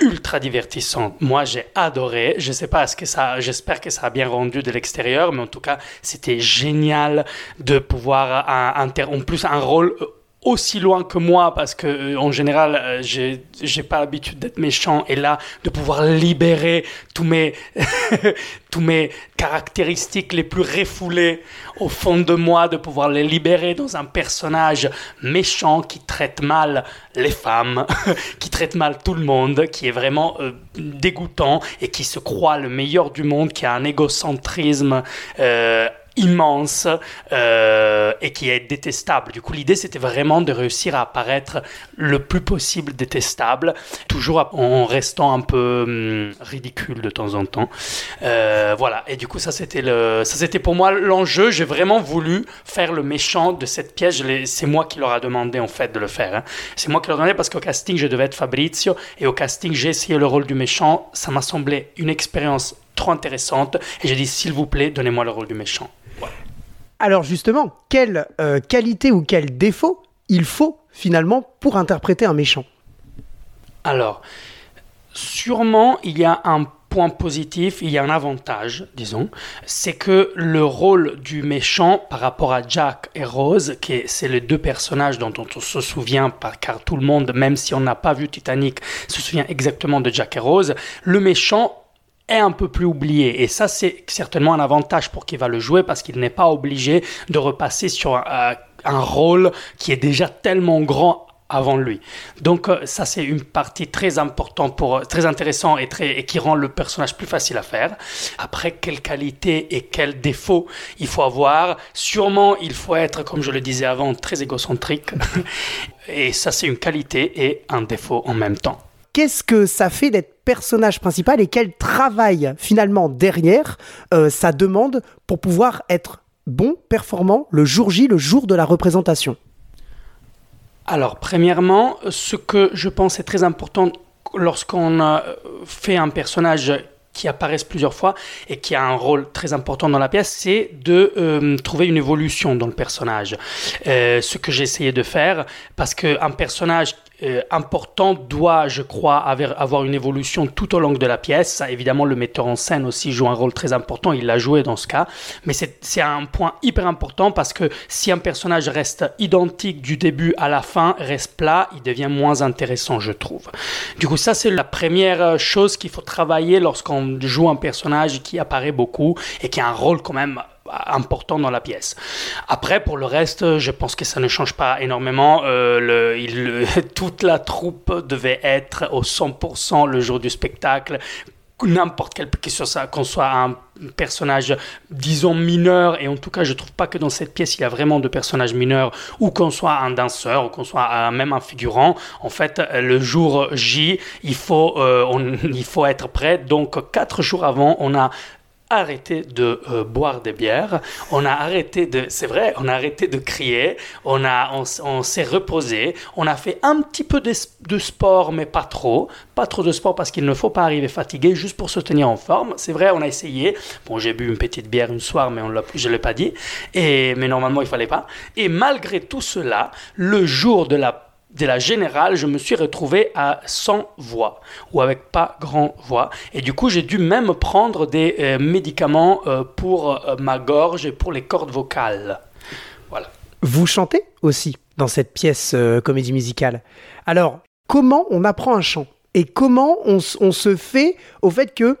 ultra divertissant. Moi, j'ai adoré. Je sais pas ce que ça, j'espère que ça a bien rendu de l'extérieur, mais en tout cas, c'était génial de pouvoir en plus un rôle aussi loin que moi parce que euh, en général euh, j'ai j'ai pas l'habitude d'être méchant et là de pouvoir libérer tous mes tous mes caractéristiques les plus refoulées au fond de moi de pouvoir les libérer dans un personnage méchant qui traite mal les femmes qui traite mal tout le monde qui est vraiment euh, dégoûtant et qui se croit le meilleur du monde qui a un égocentrisme immense euh, et qui est détestable. Du coup, l'idée, c'était vraiment de réussir à apparaître le plus possible détestable, toujours en restant un peu hum, ridicule de temps en temps. Euh, voilà. Et du coup, ça, c'était le, ça, c'était pour moi l'enjeu. J'ai vraiment voulu faire le méchant de cette pièce. C'est moi qui leur a demandé, en fait, de le faire. Hein. C'est moi qui leur ai demandé parce qu'au casting, je devais être Fabrizio et au casting, j'ai essayé le rôle du méchant. Ça m'a semblé une expérience trop intéressante. Et j'ai dit, s'il vous plaît, donnez-moi le rôle du méchant. Alors justement, quelle euh, qualité ou quel défaut il faut finalement pour interpréter un méchant? Alors, sûrement il y a un point positif, il y a un avantage, disons, c'est que le rôle du méchant par rapport à Jack et Rose, qui c'est les deux personnages dont on se souvient, car tout le monde, même si on n'a pas vu Titanic, se souvient exactement de Jack et Rose, le méchant est un peu plus oublié. Et ça, c'est certainement un avantage pour qui va le jouer parce qu'il n'est pas obligé de repasser sur un, rôle qui est déjà tellement grand avant lui. Donc euh, ça c'est une partie très importante pour très intéressant et très et qui rend le personnage plus facile à faire. Après quelle qualité et quel défaut il faut avoir? Sûrement il faut être comme je le disais avant très égocentrique et ça c'est une qualité et un défaut en même temps qu'est-ce que ça fait d'être personnage principal et quel travail finalement derrière euh, ça demande pour pouvoir être bon, performant le jour J, le jour de la représentation? Alors, premièrement, ce que je pense est très important lorsqu'on fait un personnage qui apparaît plusieurs fois et qui a un rôle très important dans la pièce, c'est de euh, trouver une évolution dans le personnage. Euh, ce que j'ai essayé de faire, parce qu'un personnage euh, important doit, je crois, avoir une évolution tout au long de la pièce. évidemment, le metteur en scène aussi joue un rôle très important, il l'a joué dans ce cas, mais c'est un point hyper important parce que si un personnage reste identique du début à la fin, reste plat, il devient moins intéressant, je trouve. Du coup, ça, c'est la première chose qu'il faut travailler lorsqu'on joue un personnage qui apparaît beaucoup et qui a un rôle quand même important dans la pièce. Après, pour le reste, je pense que ça ne change pas énormément. Euh, toute la troupe devait être au 100% le jour du spectacle. N'importe quel, qu'on soit un personnage, disons, mineur, et en tout cas, je trouve pas que dans cette pièce, il y a vraiment de personnages mineurs, ou qu'on soit un danseur, ou qu'on soit même un figurant. En fait, le jour J, il faut, euh, il faut être prêt. Donc, quatre jours avant, on a arrêté de euh, boire des bières, on a arrêté de, c'est vrai, on a arrêté de crier, on a, on, s'est reposé, on a fait un petit peu de, de, sport, mais pas trop, pas trop de sport parce qu'il ne faut pas arriver fatigué, juste pour se tenir en forme. C'est vrai, on a essayé. Bon, j'ai bu une petite bière une soir, mais on je l'ai pas dit, et mais normalement il fallait pas. Et malgré tout cela, le jour de la de la générale, je me suis retrouvé à 100 voix ou avec pas grand voix. Et du coup, j'ai dû même prendre des euh, médicaments euh, pour euh, ma gorge et pour les cordes vocales. Voilà. Vous chantez aussi dans cette pièce comédie musicale. Alors, comment on apprend un chant? Et comment on, on se fait au fait que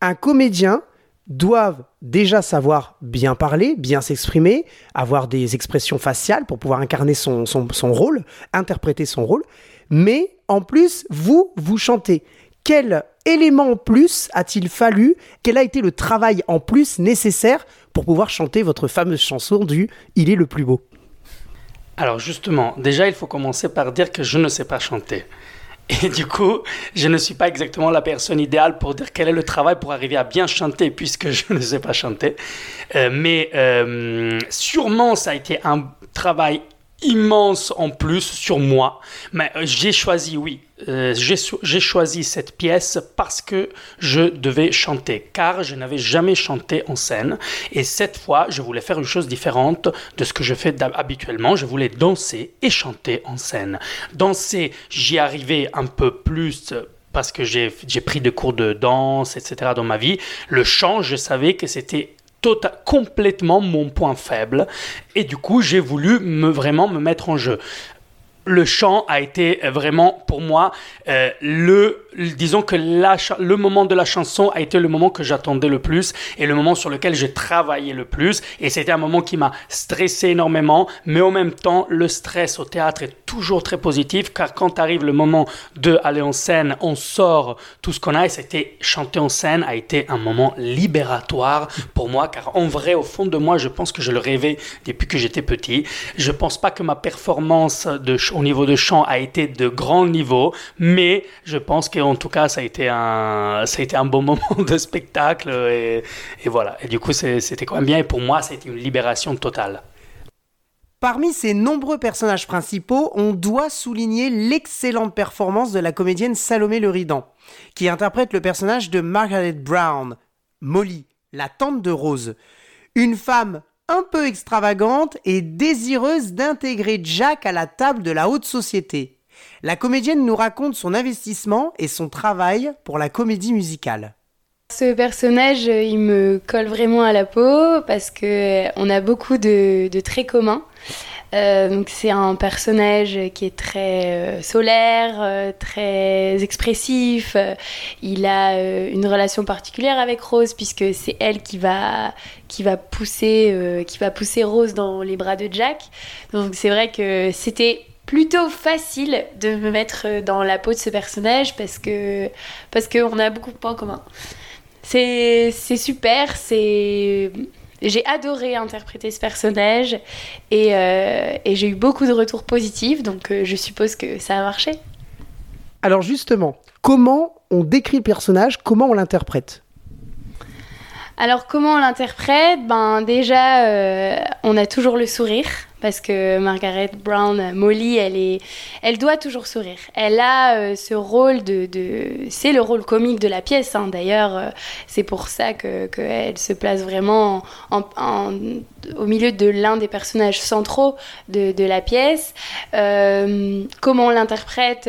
un comédien doivent déjà savoir bien parler, bien s'exprimer, avoir des expressions faciales pour pouvoir incarner son, son, rôle, interpréter son rôle, mais en plus, vous, vous chantez. Quel élément en plus a-t-il fallu Quel a été le travail en plus nécessaire pour pouvoir chanter votre fameuse chanson du Il est le plus beau? Alors justement, déjà il faut commencer par dire que je ne sais pas chanter. Et du coup, je ne suis pas exactement la personne idéale pour dire quel est le travail pour arriver à bien chanter, puisque je ne sais pas chanter. Euh, mais euh, sûrement, ça a été un travail immense en plus sur moi. Mais euh, j'ai choisi, oui, euh, j'ai choisi cette pièce parce que je devais chanter, car je n'avais jamais chanté en scène. Et cette fois, je voulais faire une chose différente de ce que je fais habituellement. Je voulais danser et chanter en scène. Danser, j'y arrivais un peu plus parce que j'ai pris des cours de danse, etc. dans ma vie. Le chant, je savais que c'était Tota-, complètement mon point faible. Et du coup, j'ai voulu me, vraiment me mettre en jeu le chant a été vraiment pour moi euh, le disons que le moment de la chanson a été le moment que j'attendais le plus et le moment sur lequel j'ai travaillé le plus. Et c'était un moment qui m'a stressé énormément mais en même temps le stress au théâtre est toujours très positif car quand arrive le moment de aller en scène on sort tout ce qu'on a. Et c'était chanter en scène a été un moment libératoire pour moi car en vrai au fond de moi je pense que je le rêvais depuis que j'étais petit. Je pense pas que ma performance de au niveau de chant a été de grand niveau, mais je pense qu'en tout cas, ça a été un, ça a été un bon moment de spectacle et, voilà. Et du coup, c'était quand même bien. Et pour moi, été une libération totale. Parmi ces nombreux personnages principaux, on doit souligner l'excellente performance de la comédienne Salomé Leridan, qui interprète le personnage de Margaret Brown, Molly, la tante de Rose. Une femme un peu extravagante et désireuse d'intégrer Jack à la table de la haute société. La comédienne nous raconte son investissement et son travail pour la comédie musicale. Ce personnage, il me colle vraiment à la peau parce que on a beaucoup de, de traits communs. Euh, donc c'est un personnage qui est très euh, solaire, euh, très expressif. il a une relation particulière avec Rose puisque c'est elle qui va qui va pousser qui va pousser Rose dans les bras de Jack. Donc c'est vrai que c'était plutôt facile de me mettre dans la peau de ce personnage parce que parce qu'on a beaucoup de points communs. C'est super, c'est j'ai adoré interpréter ce personnage et, euh, j'ai eu beaucoup de retours positifs, donc euh, je suppose que ça a marché. Alors justement, comment on décrit le personnage, comment on l'interprète? Alors comment on l'interprète? Ben déjà, euh, on a toujours le sourire parce que Margaret Brown, Molly, elle est, elle doit toujours sourire. Elle a euh, ce rôle de, c'est le rôle comique de la pièce. Hein. D'ailleurs, euh, c'est pour ça que qu'elle se place vraiment en, au milieu de l'un des personnages centraux de, de la pièce. Euh, comment on l'interprète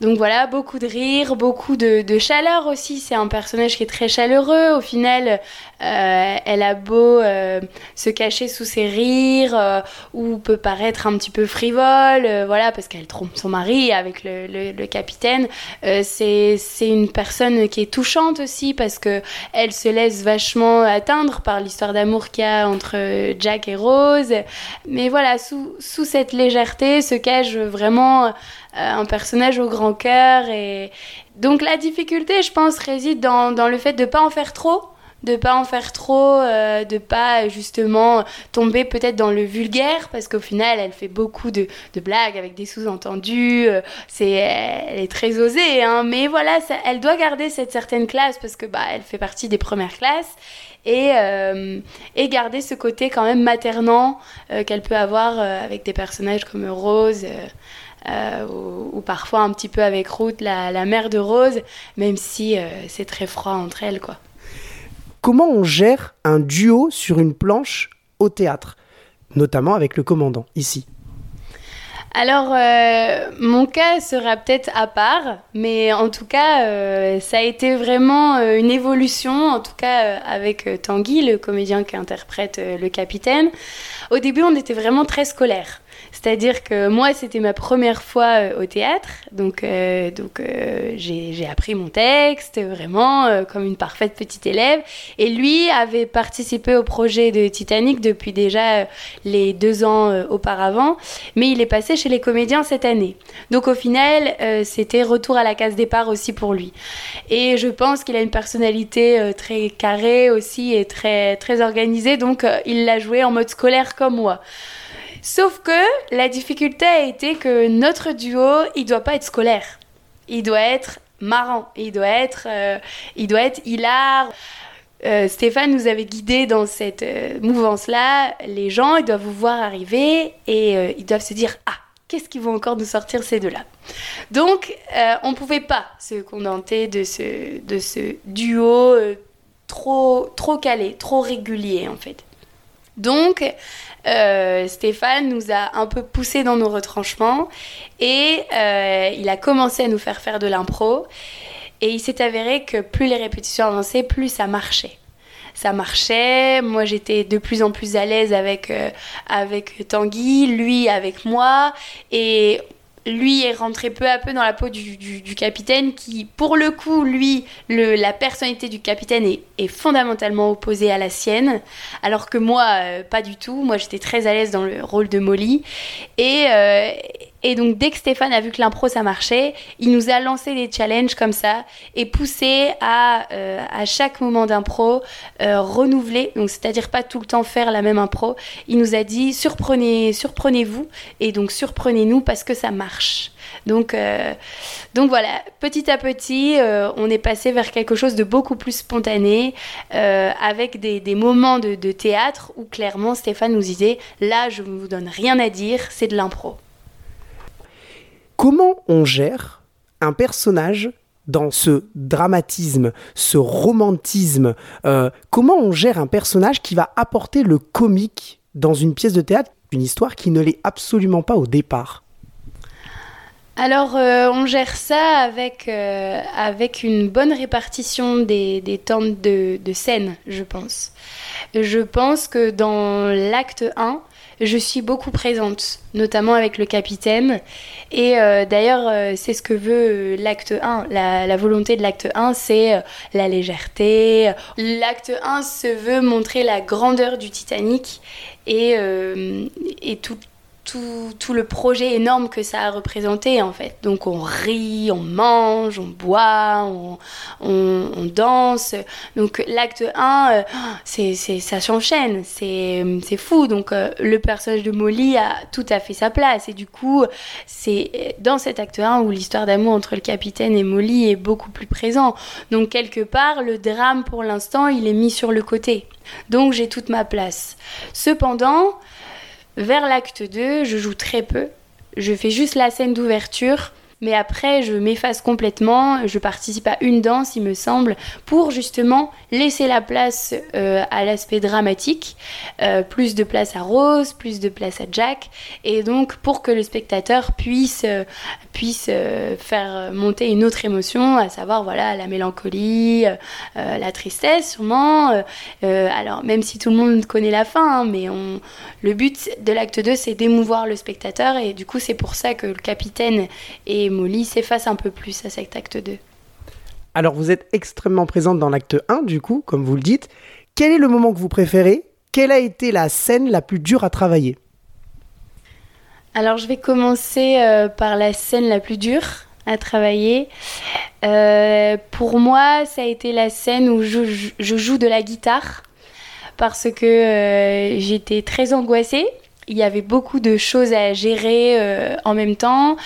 Donc voilà, beaucoup de rire, beaucoup de, chaleur aussi. C'est un personnage qui est très chaleureux. Au final, elle a beau se cacher sous ses rires ou peut paraître un petit peu frivole, euh, voilà, parce qu'elle trompe son mari avec le, capitaine. Euh, c'est une personne qui est touchante aussi parce que elle se laisse vachement atteindre par l'histoire d'amour qu'il y a entre Jack et Rose. Mais voilà, sous, sous cette légèreté se cache vraiment euh, un personnage au grand cœur et donc la difficulté, je pense, réside dans, dans le fait de ne pas en faire trop de pas en faire trop, euh, de pas justement tomber peut-être dans le vulgaire, parce qu'au final, elle fait beaucoup de, de blagues avec des sous-entendus. euh, c'est, elle est très osée, hein, mais voilà, ça- elle doit garder cette certaine classe parce que bah, elle fait partie des premières classes. Et, euh, et garder ce côté quand même maternant euh, qu'elle peut avoir euh, avec des personnages comme Rose ou, parfois un petit peu avec Ruth, la, la mère de Rose, même si c'est très froid entre elles. quoi. Comment on gère un duo sur une planche au théâtre Notamment avec le commandant, ici? Alors, euh, mon cas sera peut-être à part, mais en tout cas, euh, ça a été vraiment euh, une évolution, en tout cas euh, avec euh, Tanguy, le comédien qui interprète le capitaine. Au début, on était vraiment très scolaire. C'est-à-dire que moi, c'était ma première fois euh, au théâtre, donc, euh, donc euh, j'ai appris mon texte vraiment comme une parfaite petite élève. Et lui avait participé au projet de Titanic depuis déjà les deux ans auparavant, mais il est passé chez les comédiens cette année. Donc au final, c'était retour à la case départ aussi pour lui. Et je pense qu'il a une personnalité très carrée aussi et très, très organisée, donc il l'a joué en mode scolaire comme moi. Sauf que la difficulté a été que notre duo, il doit pas être scolaire. Il doit être marrant. Il doit être, euh, il doit être hilar. Euh, Stéphane nous avait guidés dans cette euh, mouvance-là. Les gens, ils doivent vous voir arriver et euh, ils doivent se dire Ah, qu'est-ce qu'ils vont encore nous sortir ces deux-là? Donc, on ne pouvait pas se contenter de ce, de ce duo trop, trop calé, trop régulier en fait. Donc, euh, Stéphane nous a un peu poussé dans nos retranchements et euh, il a commencé à nous faire faire de l'impro. Et il s'est avéré que plus les répétitions avançaient, plus ça marchait. Ça marchait, moi j'étais de plus en plus à l'aise avec, euh, avec Tanguy, lui avec moi, et lui est rentré peu à peu dans la peau du, capitaine qui, pour le coup, lui, la personnalité du capitaine est, est fondamentalement opposée à la sienne, alors que moi, euh, pas du tout. Moi, j'étais très à l'aise dans le rôle de Molly. Et, euh, et donc, dès que Stéphane a vu que l'impro, ça marchait, il nous a lancé des challenges comme ça et poussé à, euh, à chaque moment d'impro, euh, renouveler, donc c'est-à-dire pas tout le temps faire la même impro. Il nous a dit surprenez, surprenez-vous et donc surprenez-nous parce que ça marche. Donc, euh, donc voilà, petit à petit, euh, on est passé vers quelque chose de beaucoup plus spontané, euh, avec des, des moments de, de théâtre où clairement Stéphane nous disait là, je ne vous donne rien à dire, c'est de l'impro. Comment on gère un personnage dans ce dramatisme, ce romantisme euh, Comment on gère un personnage qui va apporter le comique dans une pièce de théâtre, une histoire qui ne l'est absolument pas au départ Alors, euh, on gère ça avec, euh, avec une bonne répartition des, des temps de, de scène, je pense. Je pense que dans l'acte 1, je suis beaucoup présente, notamment avec le capitaine. Et euh, d'ailleurs, euh, c'est ce que veut euh, l'acte 1. La, volonté de l'acte 1, c'est la légèreté. L'acte 1 se veut montrer la grandeur du Titanic et, et tout, tout le projet énorme que ça a représenté en fait. Donc on rit, on mange, on boit, on, on, danse. Donc l'acte 1, euh, c'est, ça s'enchaîne, c'est, c'est fou. Donc euh, le personnage de Molly a tout à fait sa place. Et du coup, c'est dans cet acte 1 où l'histoire d'amour entre le capitaine et Molly est beaucoup plus présent. Donc quelque part, le drame pour l'instant, il est mis sur le côté. Donc j'ai toute ma place. Cependant, vers l'acte 2, je joue très peu. Je fais juste la scène d'ouverture, mais après, je m'efface complètement. Je participe à une danse, il me semble, pour justement laisser la place euh, à l'aspect dramatique. Euh, plus de place à Rose, plus de place à Jack. Et donc, pour que le spectateur puisse, euh, faire monter une autre émotion, à savoir, voilà, la mélancolie, la tristesse, sûrement. Alors, même si tout le monde connaît la fin, hein, mais le but de l'acte 2, c'est d'émouvoir le spectateur. Et du coup, c'est pour ça que le capitaine et Molly s'effacent un peu plus à cet acte 2. Alors vous êtes extrêmement présente dans l'acte 1 du coup, comme vous le dites. Quel est le moment que vous préférez? Quelle a été la scène la plus dure à travailler? Alors, je vais commencer euh, par la scène la plus dure. à travailler. Euh, pour moi, ça a été la scène où je, je joue de la guitare parce que euh, j'étais très angoissée. Il y avait beaucoup de choses à gérer euh, en même temps,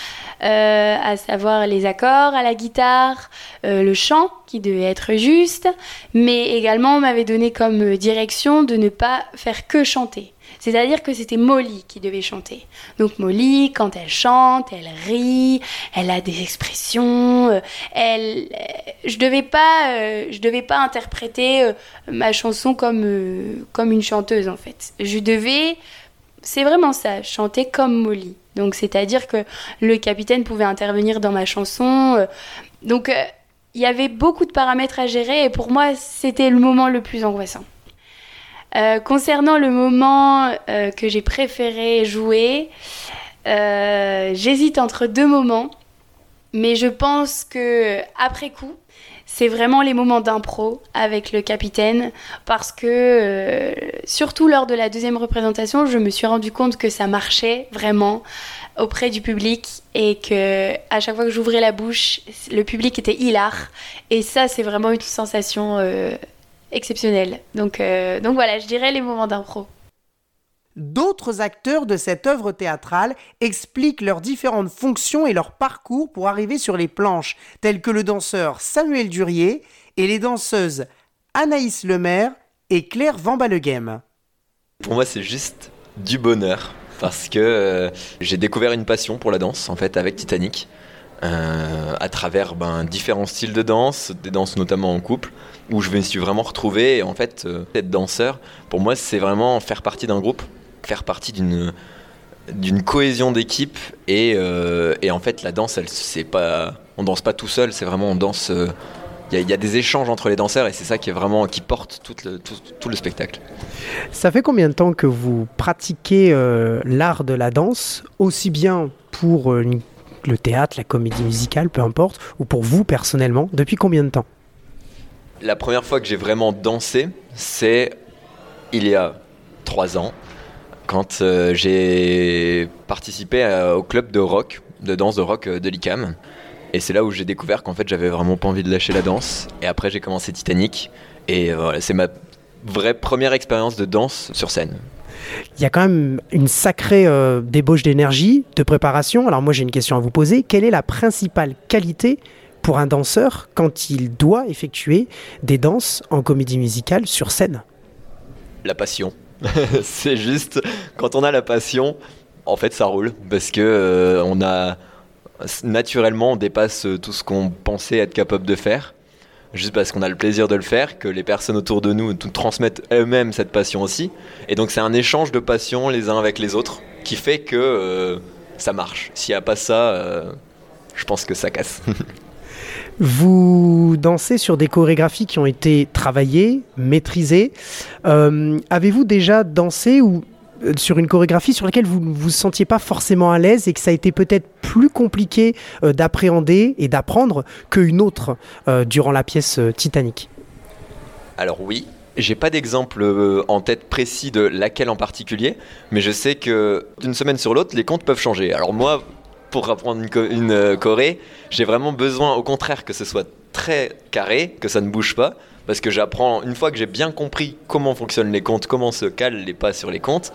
à savoir les accords à la guitare, le chant qui devait être juste, mais également on m'avait donné comme direction de ne pas faire que chanter. C'est-à-dire que c'était Molly qui devait chanter. Donc Molly, quand elle chante, elle rit, elle a des expressions, euh, elle, euh, je devais euh, devais pas interpréter ma chanson comme comme une chanteuse en fait. Je devais, c'est vraiment ça, chanter comme Molly. Donc c'est-à-dire que le capitaine pouvait intervenir dans ma chanson. donc il y avait beaucoup de paramètres à gérer et pour moi c'était le moment le plus angoissant. Euh, concernant le moment euh, que j'ai préféré jouer, euh, j'hésite entre deux moments, mais je pense que après coup, c'est vraiment les moments d'impro avec le capitaine parce que surtout lors de la deuxième représentation, je me suis rendu compte que ça marchait vraiment auprès du public et que à chaque fois que j'ouvrais la bouche, le public était hilar et ça c'est vraiment une sensation exceptionnel. Donc, euh, donc voilà, je dirais les moments d'impro. D'autres acteurs de cette œuvre théâtrale expliquent leurs différentes fonctions et leur parcours pour arriver sur les planches, tels que le danseur Samuel Durier et les danseuses Anaïs Lemaire et Claire Van Balleghem. Pour moi, c'est juste du bonheur parce que euh, j'ai découvert une passion pour la danse en fait avec Titanic. Euh, à travers ben, différents styles de danse, des danses notamment en couple, où je me suis vraiment retrouvé. Et en fait, euh, être danseur, pour moi, c'est vraiment faire partie d'un groupe, faire partie d'une d'une cohésion d'équipe et, euh, et, en fait la danse elle c'est pas on danse pas tout seul c'est vraiment on danse il y, a des échanges entre les danseurs et c'est ça qui est vraiment qui porte tout le, tout, le, spectacle. Ça fait combien de temps que vous pratiquez l'art de la danse, aussi bien pour le théâtre, la comédie musicale, peu importe, ou pour vous personnellement Depuis combien de temps? La première fois que j'ai vraiment dansé, c'est il y a trois ans, quand euh, j'ai participé au club de rock, de danse de rock euh, de l'ICAM. Et c'est là où j'ai découvert qu'en fait j'avais vraiment pas envie de lâcher la danse. Et après j'ai commencé Titanic. Et voilà, c'est ma vraie première expérience de danse sur scène il y a quand même une sacrée euh, débauche d'énergie, de préparation. Alors moi j'ai une question à vous poser. Quelle est la principale qualité pour un danseur quand il doit effectuer des danses en comédie musicale sur scène? La passion. c'est juste quand on a la passion, en fait ça roule parce que euh, on a naturellement on dépasse tout ce qu'on pensait être capable de faire juste parce qu'on a le plaisir de le faire, que les personnes autour de nous transmettent eux-mêmes cette passion aussi. Et donc c'est un échange de passion les uns avec les autres qui fait que euh, ça marche. S'il n'y a pas ça, euh, je pense que ça casse. Vous dansez sur des chorégraphies qui ont été travaillées, maîtrisées. Euh, avez-vous déjà dansé ou euh, sur une chorégraphie sur laquelle vous ne vous sentiez pas forcément à l'aise et que ça a été peut-être plus compliqué euh, d'appréhender et d'apprendre qu'une autre durant la pièce Titanic? Alors oui, j'ai pas d'exemple en tête précis de laquelle en particulier, mais je sais que d'une semaine sur l'autre, les comptes peuvent changer. Alors moi, pour apprendre une, une choré, j'ai vraiment besoin au contraire que ce soit très carré, que ça ne bouge pas, parce que j'apprends, une fois que j'ai bien compris comment fonctionnent les comptes, comment se calent les pas sur les comptes,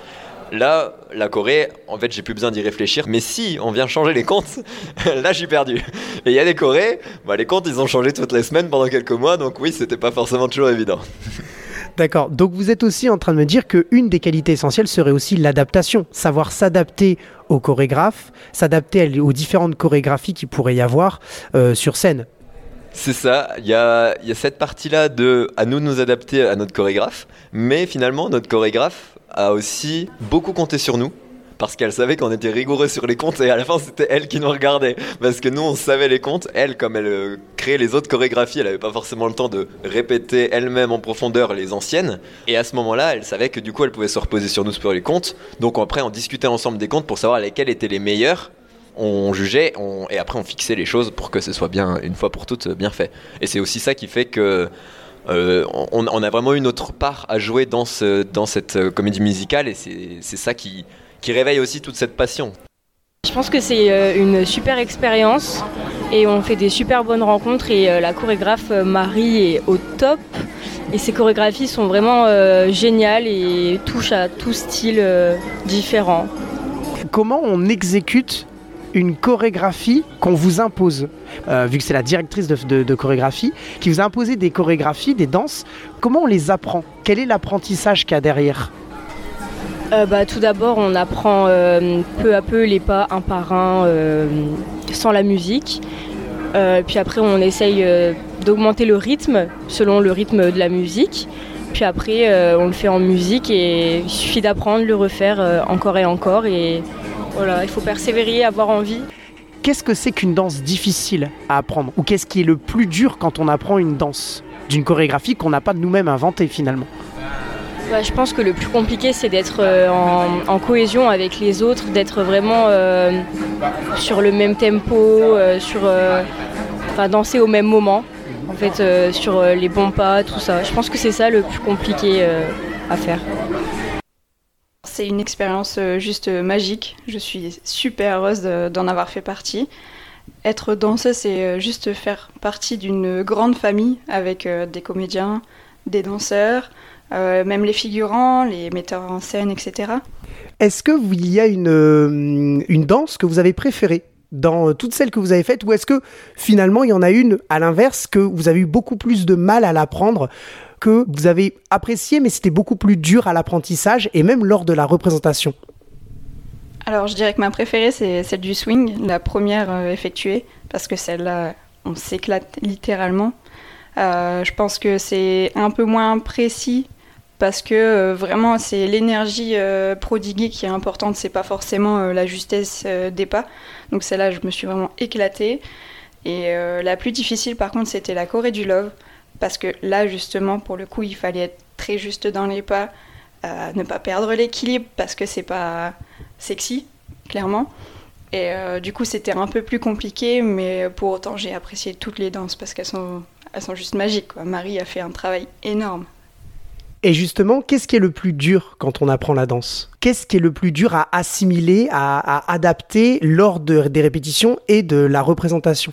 là, la Corée, en fait, j'ai plus besoin d'y réfléchir. Mais si on vient changer les comptes, là, j'ai perdu. Et il y a des Corées, bah, les comptes, ils ont changé toutes les semaines pendant quelques mois, donc oui, c'était pas forcément toujours évident. D'accord. Donc vous êtes aussi en train de me dire qu'une des qualités essentielles serait aussi l'adaptation, savoir s'adapter aux chorégraphes, s'adapter aux différentes chorégraphies qu'il pourrait y avoir euh, sur scène. C'est ça, il y a, cette partie-là de à nous de nous adapter à notre chorégraphe, mais finalement notre chorégraphe a aussi beaucoup compté sur nous parce qu'elle savait qu'on était rigoureux sur les comptes et à la fin c'était elle qui nous regardait. Parce que nous on savait les comptes, elle comme elle euh, créait les autres chorégraphies, elle avait pas forcément le temps de répéter elle-même en profondeur les anciennes. Et à ce moment-là elle savait que du coup elle pouvait se reposer sur nous sur les comptes. Donc après on discutait ensemble des comptes pour savoir lesquels étaient les meilleurs. On jugeait et après on fixait les choses pour que ce soit bien, une fois pour toutes, bien fait. Et c'est aussi ça qui fait que euh, on, a vraiment une autre part à jouer dans, dans cette euh, comédie musicale. Et c'est ça qui, qui réveille aussi toute cette passion. Je pense que c'est euh, une super expérience Et on fait des super bonnes rencontres et la chorégraphe Marie est au top. Et ces chorégraphies sont vraiment géniales et touchent à tout style différent. Comment on exécute une chorégraphie qu'on vous impose, euh, vu que c'est la directrice de, chorégraphie, qui vous a imposé des chorégraphies, des danses. Comment on les apprend? Quel est l'apprentissage qu'il y a derrière? Euh, bah, Tout d'abord, on apprend euh, peu à peu les pas un par un sans la musique. puis après, on essaye d'augmenter le rythme selon le rythme de la musique. Puis après, on le fait en musique et il suffit d'apprendre, le refaire encore et encore. Et voilà, il faut persévérer, avoir envie. Qu'est-ce que c'est qu'une danse difficile à apprendre? Ou qu'est-ce qui est le plus dur quand on apprend une danse? D'une chorégraphie qu'on n'a pas nous-mêmes inventée finalement bah, je pense que le plus compliqué, c'est d'être euh, en, cohésion avec les autres, d'être vraiment euh, sur le même tempo, euh, sur, danser au même moment, en fait, sur les bons pas, tout ça. Je pense que c'est ça le plus compliqué à faire. C'est une expérience juste magique. Je suis super heureuse d'en avoir fait partie. Être danseuse, c'est juste faire partie d'une grande famille avec des comédiens, des danseurs, même les figurants, les metteurs en scène, etc. Est-ce qu'il y a une, une danse que vous avez préférée dans toutes celles que vous avez faites ou est-ce que finalement il y en a une à l'inverse que vous avez eu beaucoup plus de mal à l'apprendre que vous avez apprécié, mais c'était beaucoup plus dur à l'apprentissage et même lors de la représentation? Alors, je dirais que ma préférée, c'est celle du swing, la première euh, effectuée, parce que celle-là, on s'éclate littéralement. Euh, je pense que c'est un peu moins précis parce que euh, vraiment c'est l'énergie prodiguée qui est importante, c'est pas forcément la justesse des pas. Donc celle-là, je me suis vraiment éclatée. Et la plus difficile par contre, c'était la Corée du Love parce que là justement pour le coup il fallait être très juste dans les pas, euh, ne pas perdre l'équilibre parce que c'est pas sexy clairement. Et euh, du coup c'était un peu plus compliqué, mais pour autant j'ai apprécié toutes les danses parce qu'elles sont, elles sont juste magiques. Marie a fait un travail énorme. Et justement, qu'est-ce qui est le plus dur quand on apprend la danse? Qu'est-ce qui est le plus dur à assimiler, à, adapter lors des répétitions et de la représentation?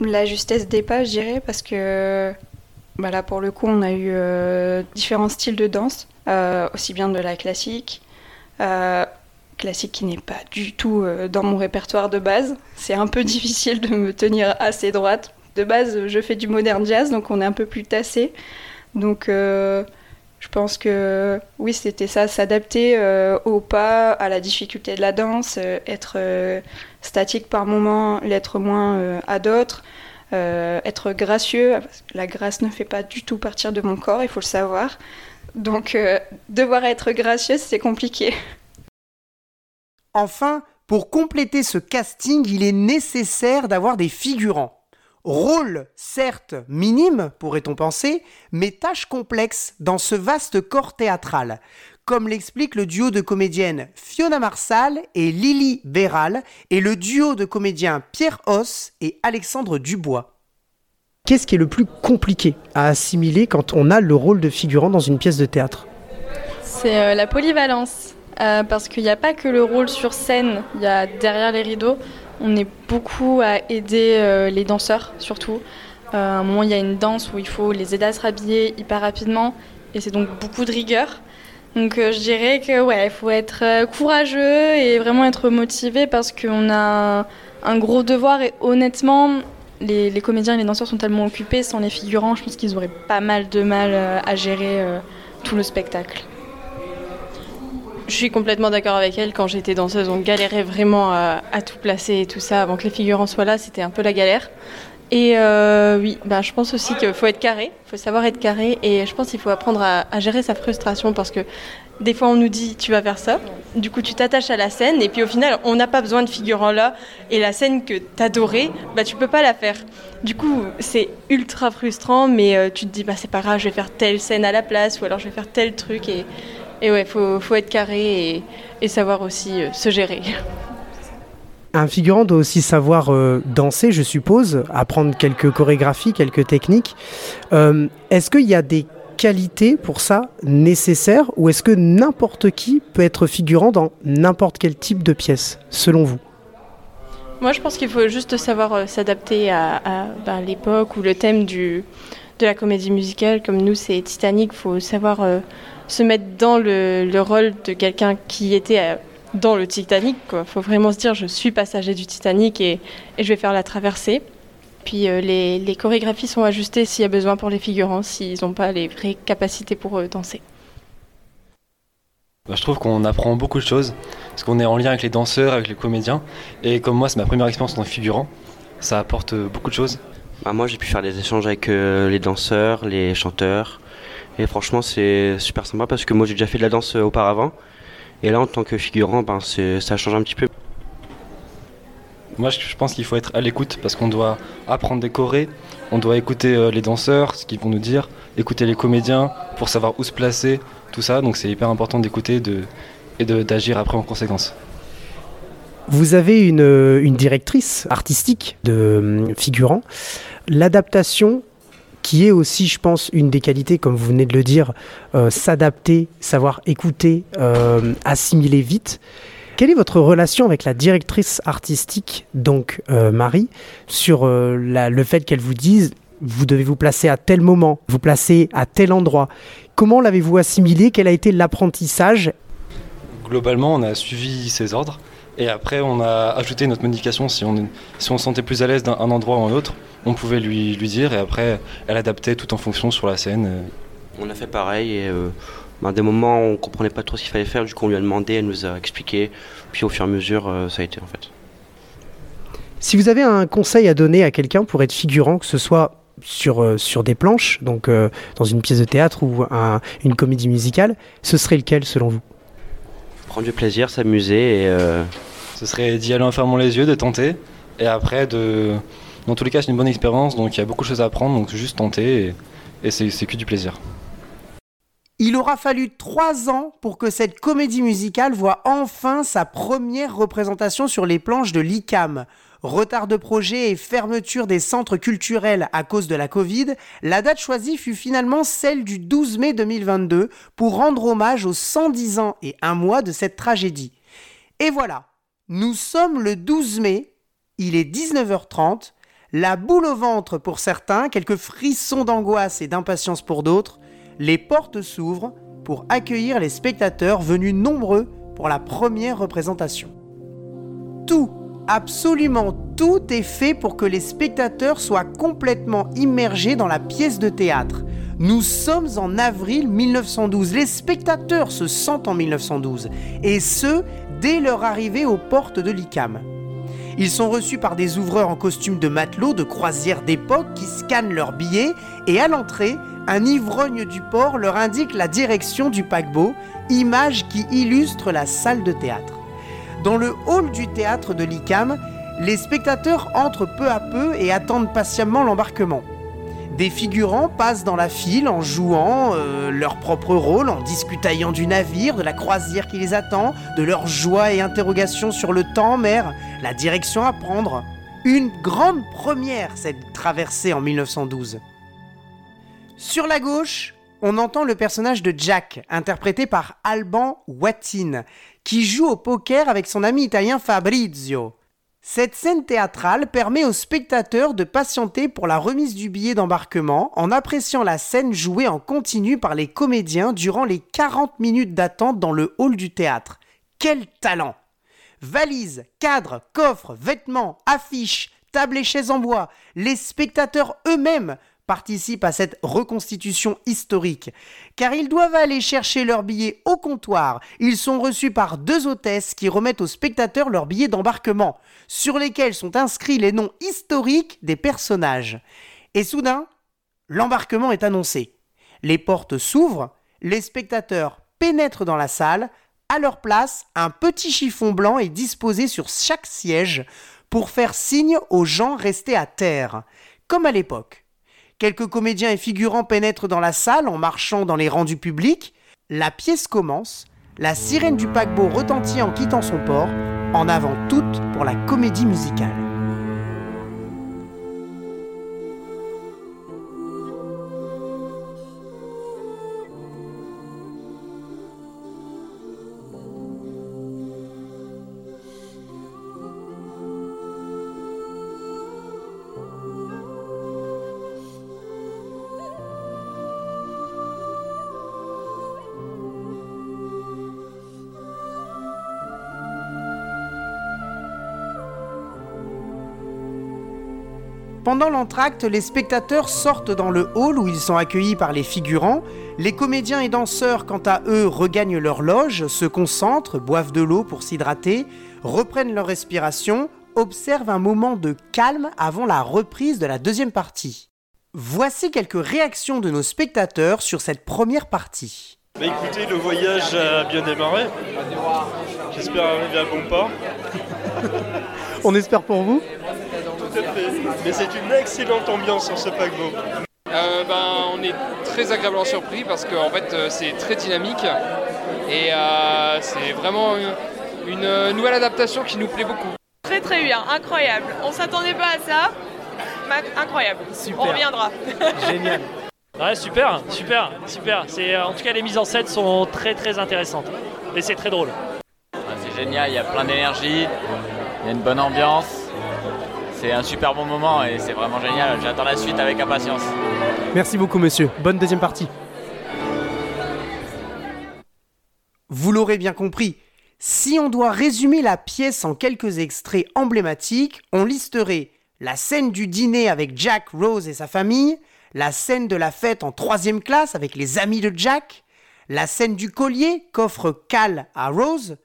La justesse des pas, je dirais, parce que bah là, pour le coup, on a eu euh, différents styles de danse, euh, aussi bien de la classique, euh, classique qui n'est pas du tout dans mon répertoire de base. C'est un peu difficile de me tenir assez droite. De base, je fais du modern jazz, donc on est un peu plus tassé. Donc, je pense que oui, c'était ça, s'adapter au pas, à la difficulté de la danse, être statique par moment, l'être moins euh, à d'autres. Euh, être gracieux, la grâce ne fait pas du tout partir de mon corps, il faut le savoir. Donc euh, devoir être gracieuse, c'est compliqué. Enfin, pour compléter ce casting, il est nécessaire d'avoir des figurants. Rôle, certes, minime, pourrait-on penser, mais tâche complexe dans ce vaste corps théâtral. Comme l'explique le duo de comédiennes Fiona Marsal et Lily Béral et le duo de comédiens Pierre Hoss et Alexandre Dubois. Qu'est-ce qui est le plus compliqué à assimiler quand on a le rôle de figurant dans une pièce de théâtre? C'est euh, la polyvalence, euh, parce qu'il n'y a pas que le rôle sur scène, il y a derrière les rideaux, on est beaucoup à aider euh, les danseurs surtout. à un moment, il y a une danse où il faut les aider à se rhabiller hyper rapidement, et c'est donc beaucoup de rigueur. Donc euh, je dirais que ouais, il faut être euh, courageux et vraiment être motivé parce qu'on a un gros devoir et honnêtement, les, comédiens et les danseurs sont tellement occupés sans les figurants, je pense qu'ils auraient pas mal de mal euh, à gérer tout le spectacle. Je suis complètement d'accord avec elle. Quand j'étais danseuse, on galérait vraiment à, tout placer et tout ça. Avant que les figurants soient là, c'était un peu la galère. Et oui, bah, je pense aussi qu'il faut être carré, il faut savoir être carré. Et je pense qu'il faut apprendre à, gérer sa frustration parce que des fois on nous dit tu vas faire ça, du coup tu t'attaches à la scène. Et puis au final on n'a pas besoin de figurants là. Et la scène que t'adorais, bah tu peux pas la faire. Du coup c'est ultra frustrant. Mais euh, tu te dis bah c'est pas grave. Je vais faire telle scène à la place. Ou alors je vais faire tel truc. Et, et ouais faut, faut être carré et, savoir aussi euh, se gérer. Un figurant doit aussi savoir euh, danser, je suppose, apprendre quelques chorégraphies, quelques techniques. Euh, est-ce qu'il y a des qualités pour ça nécessaires ou est-ce que n'importe qui peut être figurant dans n'importe quel type de pièce, selon vous? Moi, je pense qu'il faut juste savoir s'adapter à, à, ben, l'époque ou le thème du, de la comédie musicale. Comme nous, c'est Titanic, il faut savoir se mettre dans le, le rôle de quelqu'un qui était euh, dans le Titanic. Il faut vraiment se dire, je suis passager du Titanic et, et je vais faire la traversée. Puis euh, les, les, chorégraphies sont ajustées s'il y a besoin pour les figurants, s'ils n'ont pas les vraies capacités pour danser. Bah, je trouve qu'on apprend beaucoup de choses, parce qu'on est en lien avec les danseurs, avec les comédiens. Et comme moi, c'est ma première expérience en figurant, ça apporte beaucoup de choses. Bah, moi, j'ai pu faire des échanges avec euh, les danseurs, les chanteurs. Et franchement, c'est super sympa parce que moi, j'ai déjà fait de la danse euh, auparavant. Et là, en tant que figurant, ben, ça change un petit peu. Moi, je pense qu'il faut être à l'écoute parce qu'on doit apprendre des chorés, on doit écouter euh, les danseurs, ce qu'ils vont nous dire, écouter les comédiens pour savoir où se placer, tout ça. Donc, c'est hyper important d'écouter de, et d'agir après en conséquence. Vous avez une, une directrice artistique de euh, figurants. L'adaptation, qui est aussi, je pense, une des qualités, comme vous venez de le dire, euh, s'adapter, savoir écouter, euh, assimiler vite. Quelle est votre relation avec la directrice artistique, donc euh, Marie, sur le fait qu'elle vous dise vous devez vous placer à tel moment, vous placer à tel endroit? Comment l'avez-vous assimilé Quel a été l'apprentissage? Globalement, on a suivi ses ordres et après on a ajouté notre modification si on, si on se sentait plus à l'aise d'un endroit ou un autre. On pouvait lui, lui dire et après elle adaptait tout en fonction sur la scène. On a fait pareil et euh, ben, des moments on comprenait pas trop ce qu'il fallait faire, du coup on lui a demandé, elle nous a expliqué, puis au fur et à mesure euh, ça a été en fait. Si vous avez un conseil à donner à quelqu'un pour être figurant, que ce soit sur, euh, sur des planches, donc euh, dans une pièce de théâtre ou un, une comédie musicale, ce serait lequel selon vous? Prendre du plaisir, s'amuser et... Euh... Ce serait d'y aller en fermant les yeux, de tenter, et après de... Dans tous les cas c'est une bonne expérience, donc il y a beaucoup de choses à apprendre, donc juste tenter, et, et c'est que du plaisir. Il aura fallu trois ans pour que cette comédie musicale voit enfin sa première représentation sur les planches de l'ICAM. Retard de projet et fermeture des centres culturels à cause de la Covid, la date choisie fut finalement celle du 12 mai 2022 pour rendre hommage aux 110 ans et un mois de cette tragédie. Et voilà, nous sommes le 12 mai, il est 19h30, la boule au ventre pour certains, quelques frissons d'angoisse et d'impatience pour d'autres, les portes s'ouvrent pour accueillir les spectateurs venus nombreux pour la première représentation. Tout, absolument tout est fait pour que les spectateurs soient complètement immergés dans la pièce de théâtre. Nous sommes en avril 1912, les spectateurs se sentent en 1912, et ce, dès leur arrivée aux portes de l'ICAM. Ils sont reçus par des ouvreurs en costume de matelot de croisière d'époque qui scannent leurs billets et à l'entrée, un ivrogne du port leur indique la direction du paquebot, image qui illustre la salle de théâtre. Dans le hall du théâtre de l'ICAM, les spectateurs entrent peu à peu et attendent patiemment l'embarquement. Des figurants passent dans la file en jouant euh, leur propre rôle, en discutaillant du navire, de la croisière qui les attend, de leur joie et interrogations sur le temps en mer, la direction à prendre. Une grande première, cette traversée en 1912. Sur la gauche, on entend le personnage de Jack, interprété par Alban Wattin, qui joue au poker avec son ami italien Fabrizio. Cette scène théâtrale permet aux spectateurs de patienter pour la remise du billet d'embarquement en appréciant la scène jouée en continu par les comédiens durant les 40 minutes d'attente dans le hall du théâtre. Quel talent Valises, cadres, coffres, vêtements, affiches, tables et chaises en bois, les spectateurs eux-mêmes participent à cette reconstitution historique, car ils doivent aller chercher leurs billets au comptoir. Ils sont reçus par deux hôtesses qui remettent aux spectateurs leurs billets d'embarquement, sur lesquels sont inscrits les noms historiques des personnages. Et soudain, l'embarquement est annoncé. Les portes s'ouvrent, les spectateurs pénètrent dans la salle, à leur place, un petit chiffon blanc est disposé sur chaque siège pour faire signe aux gens restés à terre, comme à l'époque. Quelques comédiens et figurants pénètrent dans la salle en marchant dans les rangs du public. La pièce commence. La sirène du paquebot retentit en quittant son port, en avant toute pour la comédie musicale. Pendant l'entracte, les spectateurs sortent dans le hall où ils sont accueillis par les figurants. Les comédiens et danseurs, quant à eux, regagnent leur loge, se concentrent, boivent de l'eau pour s'hydrater, reprennent leur respiration, observent un moment de calme avant la reprise de la deuxième partie. Voici quelques réactions de nos spectateurs sur cette première partie. Bah écoutez, le voyage a bien démarré. J'espère arriver à bon port. On espère pour vous Tout à fait. Mais c'est une excellente ambiance sur ce paquebot. Euh, ben, on est très agréablement surpris parce qu'en fait euh, c'est très dynamique et euh, c'est vraiment une, une nouvelle adaptation qui nous plaît beaucoup. Très très bien, incroyable. On s'attendait pas à ça. Incroyable. On reviendra. Génial. Ouais, super, super, super. C'est, en tout cas, les mises en scène sont très très intéressantes. Et c'est très drôle. Ah, c'est génial, il y a plein d'énergie, il y a une bonne ambiance. C'est un super bon moment et c'est vraiment génial. J'attends la suite avec impatience. Merci beaucoup, monsieur. Bonne deuxième partie. Vous l'aurez bien compris, si on doit résumer la pièce en quelques extraits emblématiques, on listerait la scène du dîner avec Jack, Rose et sa famille, la scène de la fête en troisième classe avec les amis de Jack, la scène du collier qu'offre Cal à Rose,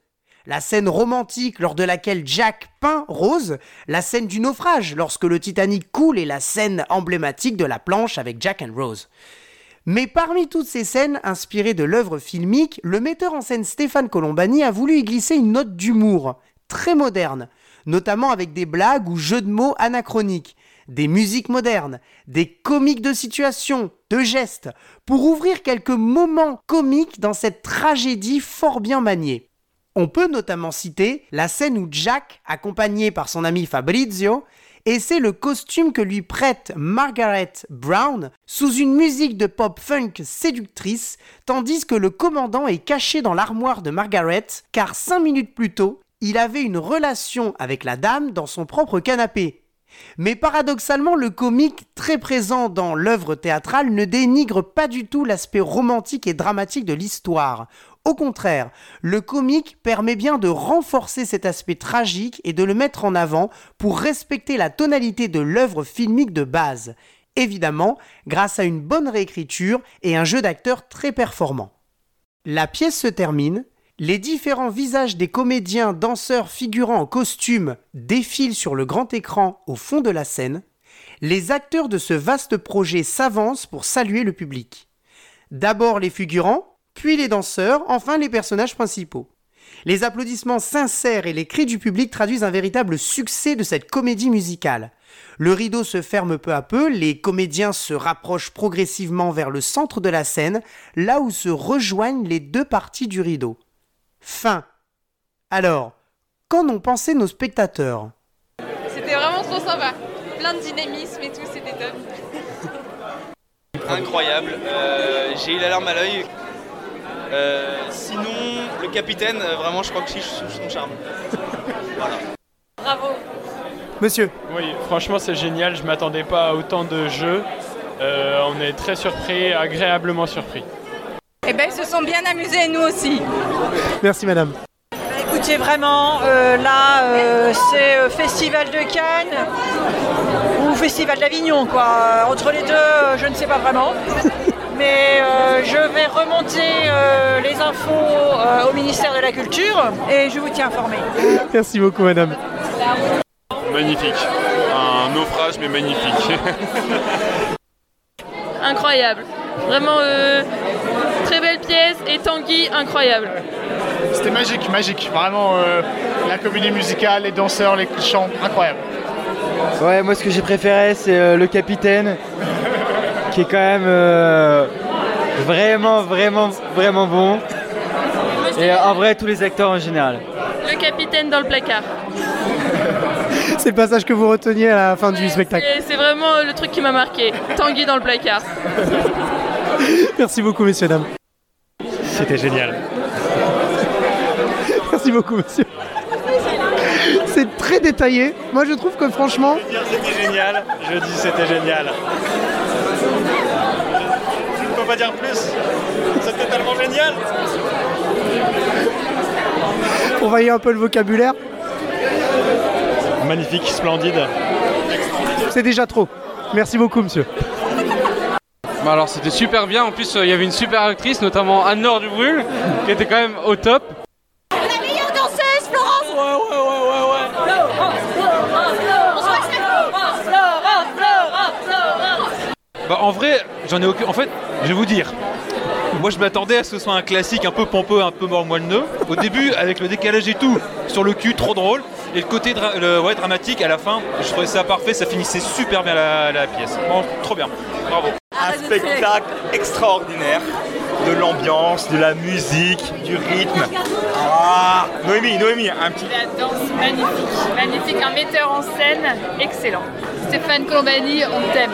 la scène romantique lors de laquelle Jack peint Rose, la scène du naufrage lorsque le Titanic coule et la scène emblématique de la planche avec Jack and Rose. Mais parmi toutes ces scènes inspirées de l'œuvre filmique, le metteur en scène Stéphane Colombani a voulu y glisser une note d'humour, très moderne, notamment avec des blagues ou jeux de mots anachroniques, des musiques modernes, des comiques de situation, de gestes, pour ouvrir quelques moments comiques dans cette tragédie fort bien maniée. On peut notamment citer la scène où Jack, accompagné par son ami Fabrizio, essaie le costume que lui prête Margaret Brown sous une musique de pop funk séductrice, tandis que le commandant est caché dans l'armoire de Margaret, car cinq minutes plus tôt, il avait une relation avec la dame dans son propre canapé. Mais paradoxalement, le comique, très présent dans l'œuvre théâtrale, ne dénigre pas du tout l'aspect romantique et dramatique de l'histoire. Au contraire, le comique permet bien de renforcer cet aspect tragique et de le mettre en avant pour respecter la tonalité de l'œuvre filmique de base. Évidemment, grâce à une bonne réécriture et un jeu d'acteurs très performant. La pièce se termine, les différents visages des comédiens, danseurs, figurants en costume défilent sur le grand écran au fond de la scène. Les acteurs de ce vaste projet s'avancent pour saluer le public. D'abord les figurants, puis les danseurs, enfin les personnages principaux. Les applaudissements sincères et les cris du public traduisent un véritable succès de cette comédie musicale. Le rideau se ferme peu à peu, les comédiens se rapprochent progressivement vers le centre de la scène, là où se rejoignent les deux parties du rideau. Fin. Alors, qu'en ont pensé nos spectateurs? C'était vraiment trop sympa. Plein de dynamisme et tout, c'était top. Incroyable. Euh, J'ai eu la larme à l'œil. Euh, sinon, le capitaine, euh, vraiment, je crois que je suis sous son charme. Voilà. Bravo. Monsieur. Oui, franchement, c'est génial. Je m'attendais pas à autant de jeux. Euh, on est très surpris, agréablement surpris. Eh ben, ils se sont bien amusés, nous aussi. Merci madame. Écoutez, vraiment, euh, là, euh, c'est euh, Festival de Cannes ou Festival d'Avignon, quoi. Entre les deux, euh, je ne sais pas vraiment. Mais euh, je vais remonter euh, les infos euh, au ministère de la Culture et je vous tiens informé. Merci beaucoup madame. Magnifique. Un naufrage, mais magnifique. Incroyable. Vraiment euh, très belle pièce et Tanguy incroyable. C'était magique, magique. Vraiment, euh, la comédie musicale, les danseurs, les chants, incroyable. Ouais, moi ce que j'ai préféré c'est euh, le capitaine qui est quand même euh, vraiment, vraiment, vraiment bon. Et en vrai, tous les acteurs en général. Le capitaine dans le placard. C'est le passage que vous reteniez à la fin du spectacle. Et c'est vraiment le truc qui m'a marqué. Tanguy dans le placard. Merci beaucoup messieurs dames. C'était génial. Merci beaucoup monsieur. C'est très détaillé. Moi je trouve que franchement, C'était génial. Je dis c'était génial. Je ne peux pas dire plus. C'était tellement génial. on voyait un peu le vocabulaire. Magnifique, splendide. C'est déjà trop. Merci beaucoup, monsieur. Bah alors c'était super bien, en plus euh, il y avait une super actrice, notamment Anne-Laure Dubrul, qui était quand même au top. La meilleure danseuse, Florence Ouais, ouais, ouais, ouais, ouais. Florence, Florence, Florence, Florence, Florence, Florence. Bah en vrai, j'en ai aucun. En fait, je vais vous dire. Moi je m'attendais à ce que ce soit un classique un peu pompeux, un peu mort moelleux. Au début, avec le décalage et tout, sur le cul, trop drôle. Et le côté dra- le- ouais, dramatique à la fin, je trouvais ça parfait, ça finissait super bien la, la pièce. Trop bien. Bravo. Un spectacle extraordinaire. De l'ambiance, de la musique, du rythme. Ah Noémie, Noémie, un petit. La danse magnifique, magnifique, un metteur en scène excellent. Stéphane Colombani, on t'aime.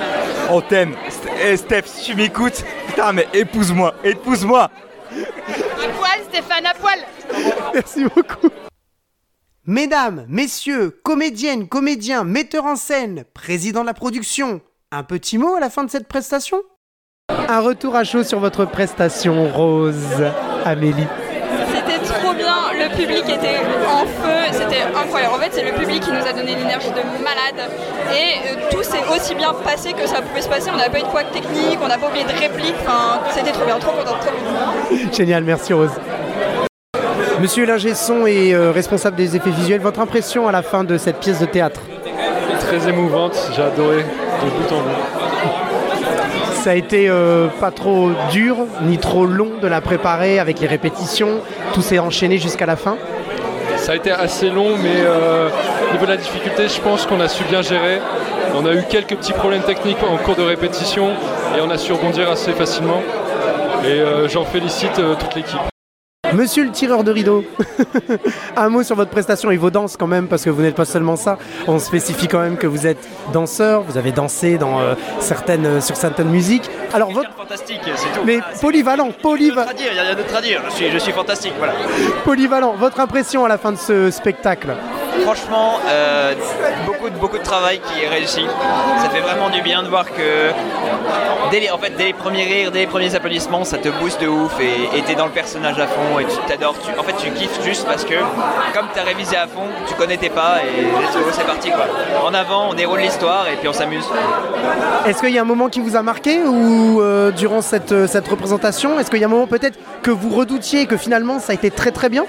On t'aime. St- eh, Steph, si tu m'écoutes, putain, mais épouse-moi, épouse-moi. À poil, Stéphane, à poil. Merci beaucoup. Mesdames, messieurs, comédiennes, comédiens, metteurs en scène, président de la production, un petit mot à la fin de cette prestation? Un retour à chaud sur votre prestation, Rose, Amélie. C'était trop bien, le public était en feu, c'était incroyable. En fait, c'est le public qui nous a donné l'énergie de malade. Et euh, tout s'est aussi bien passé que ça pouvait se passer. On n'a pas eu de couac technique, on n'a pas oublié de réplique. Enfin, c'était trop bien, trop content, trop. Génial, merci Rose. Monsieur l'ingé son et euh, responsable des effets visuels, votre impression à la fin de cette pièce de théâtre? Très émouvante, j'ai adoré de bout en bout. Ça a été euh, pas trop dur ni trop long de la préparer avec les répétitions, tout s'est enchaîné jusqu'à la fin. Ça a été assez long, mais euh, au niveau de la difficulté, je pense qu'on a su bien gérer. On a eu quelques petits problèmes techniques en cours de répétition et on a su rebondir assez facilement. Et euh, j'en félicite euh, toute l'équipe. Monsieur le tireur de rideau, un mot sur votre prestation et vos danses quand même, parce que vous n'êtes pas seulement ça. On spécifie quand même que vous êtes danseur, vous avez dansé dans, euh, certaines, euh, sur certaines musiques. Alors votre... Fantastique, c'est tout. Mais polyvalent, polyvalent. Il y a rien d'autre à dire, je suis, je suis fantastique, voilà. Polyvalent, votre impression à la fin de ce spectacle? Franchement, euh, beaucoup, de, beaucoup de travail qui est réussi. Ça fait vraiment du bien de voir que dès les, premiers rires, dès les premiers applaudissements, ça te booste de ouf et t'es dans le personnage à fond et tu t'adores. En fait, tu kiffes juste parce que comme t'as révisé à fond, tu connais tes pas et c'est parti quoi. En avant, on déroule l'histoire et puis on s'amuse. Est-ce qu'il y a un moment qui vous a marqué ou euh, durant cette, euh, cette représentation? Est-ce qu'il y a un moment peut-être que vous redoutiez et que finalement ça a été très très bien?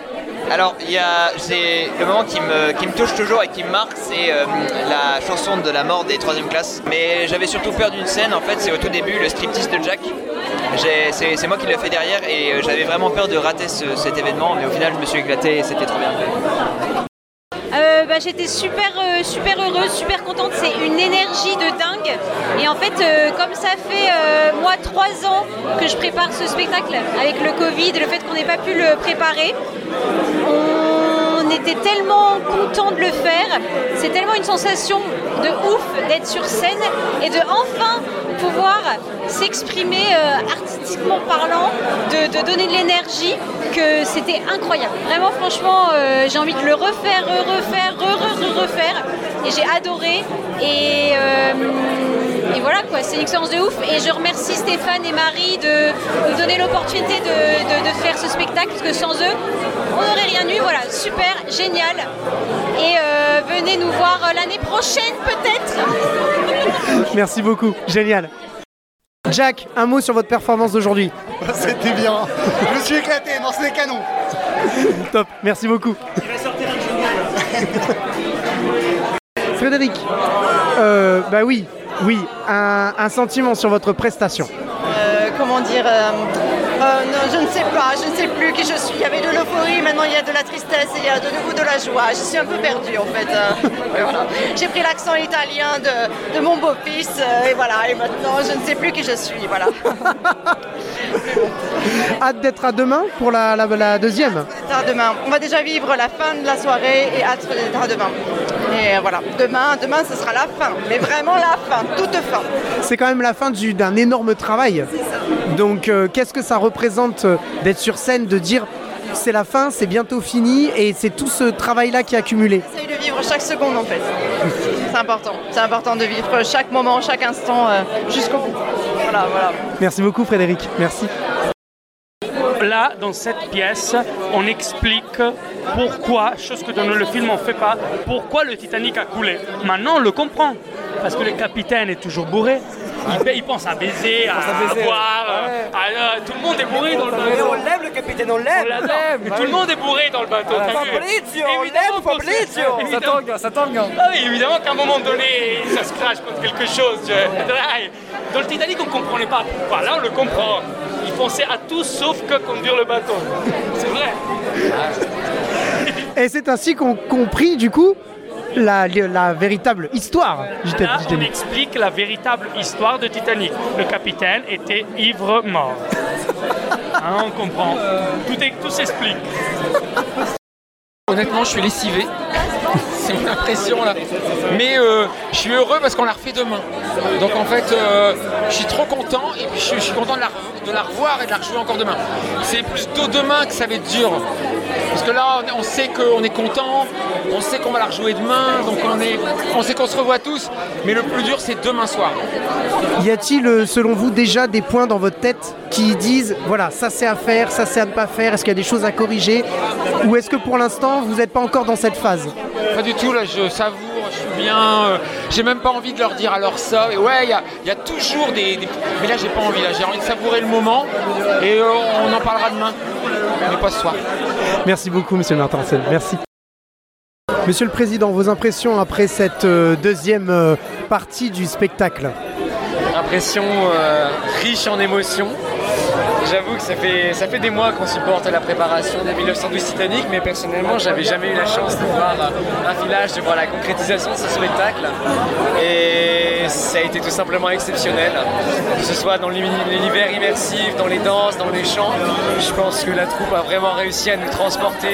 Alors, il y a, le moment qui me, touche toujours et qui me marque, c'est euh, la chanson de la mort des troisième classes. Mais j'avais surtout peur d'une scène, en fait, c'est au tout début, le striptease de Jack. C'est moi qui l'ai fait derrière et euh, j'avais vraiment peur de rater ce- cet événement, mais au final, je me suis éclaté et c'était trop bien. Euh, bah, J'étais super, euh, super heureuse, super contente. C'est une énergie de dingue. Et en fait, euh, comme ça fait moi trois ans que je prépare ce spectacle avec le Covid le fait qu'on n'ait pas pu le préparer, était tellement content de le faire. C'est tellement une sensation de ouf d'être sur scène et de enfin pouvoir s'exprimer euh, artistiquement parlant, de, donner de l'énergie, que c'était incroyable. Vraiment, franchement, euh, j'ai envie de le refaire, re- refaire, re- re- re- refaire. Et j'ai adoré. Et, euh, et voilà, quoi, c'est une expérience de ouf. Et je remercie Stéphane et Marie de nous donner l'opportunité de, de- de faire ce spectacle, parce que sans eux, on n'aurait rien eu. Voilà, super, génial. Et euh, venez nous voir euh, l'année prochaine, peut-être. Merci beaucoup, génial. Jack, un mot sur votre performance d'aujourd'hui. C'était bien. Je me suis éclaté, non, c'était canon. Top, merci beaucoup. Frédéric, euh, bah oui, oui, un, sentiment sur votre prestation. Comment dire euh, euh, non, je ne sais pas, je ne sais plus qui je suis. Il y avait de l'euphorie, maintenant il y a de la tristesse et il y a de nouveau de la joie. Je suis un peu perdue en fait. euh, voilà. J'ai pris l'accent italien de, de mon beau-fils et voilà. Et maintenant je ne sais plus qui je suis. Voilà. Hâte d'être à demain pour la, la- la deuxième. à demain. On va déjà vivre la fin de la soirée et hâte d'être à demain. Et voilà, demain, demain ce sera la fin, mais vraiment la fin, toute fin. C'est quand même la fin du- d'un énorme travail. Donc euh, qu'est-ce que ça représente euh, d'être sur scène, de dire c'est la fin, c'est bientôt fini et c'est tout ce travail-là qui est accumulé? J'essaye de vivre chaque seconde en fait. C'est important, c'est important de vivre chaque moment, chaque instant euh, jusqu'au bout. Voilà, voilà. Merci beaucoup Frédéric, merci. Là, dans cette pièce, on explique pourquoi, chose que dans le film on ne fait pas, pourquoi le Titanic a coulé. Maintenant, on le comprend. Parce que le capitaine est toujours bourré. Il, il pense à baiser, à, à baiser, boire. ouais. à- à- tout le monde est bourré dans le bateau. Mais on l'aime le capitaine, on l'aime, mais tout le monde est bourré dans le bateau. Ah, Fabrizio, on Évidemment Fabrizio. Ça tangue, ça tangue. Ah oui, évidemment qu'à un moment donné, ça se crache contre quelque chose. Dans le Titanic, on ne comprenait pas pourquoi. Là, on le comprend. Ils pensaient à tout sauf que conduire le bateau. C'est vrai. Et c'est ainsi qu'on compris du coup la, la véritable histoire du Là, on Titanic. explique la véritable histoire de Titanic. Le capitaine était ivre mort. Hein, on comprend. Tout, est- tout s'explique. Honnêtement, je suis lessivé. C'est mon impression là. Mais euh, je suis heureux parce qu'on la refait demain. Donc en fait, euh, je suis trop content et puis je, je suis content de la, de la revoir et de la rejouer encore demain. C'est plutôt demain que ça va être dur. Parce que là, on, sait qu'on est content, on sait qu'on va la rejouer demain, donc on, est, on sait qu'on se revoit tous. Mais le plus dur, c'est demain soir. Y a-t-il, euh, selon vous, déjà des points dans votre tête qui disent voilà, ça c'est à faire, ça c'est à ne pas faire Est-ce qu'il y a des choses à corriger? Ou est-ce que pour l'instant, vous n'êtes pas encore dans cette phase? Pas du tout, là, je savoure, je suis bien. euh, j'ai même pas envie de leur dire alors ça. Et ouais, il y a, il y a toujours des, des- Mais là, j'ai pas envie, là, j'ai envie de savourer le moment. Et euh, on en parlera demain. Mais pas ce soir. Merci beaucoup, monsieur Martin. Merci. Monsieur le Président, vos impressions après cette euh, deuxième euh, partie du spectacle? Impression euh, riche en émotions. J'avoue que ça fait, ça fait des mois qu'on supporte la préparation de 1912 Titanic, mais personnellement, j'avais jamais eu la chance de voir euh, un village, de voir la concrétisation de ce spectacle. Et ça a été tout simplement exceptionnel. Que ce soit dans l'uni- l'univers immersif, dans les danses, dans les chants, je pense que la troupe a vraiment réussi à nous transporter.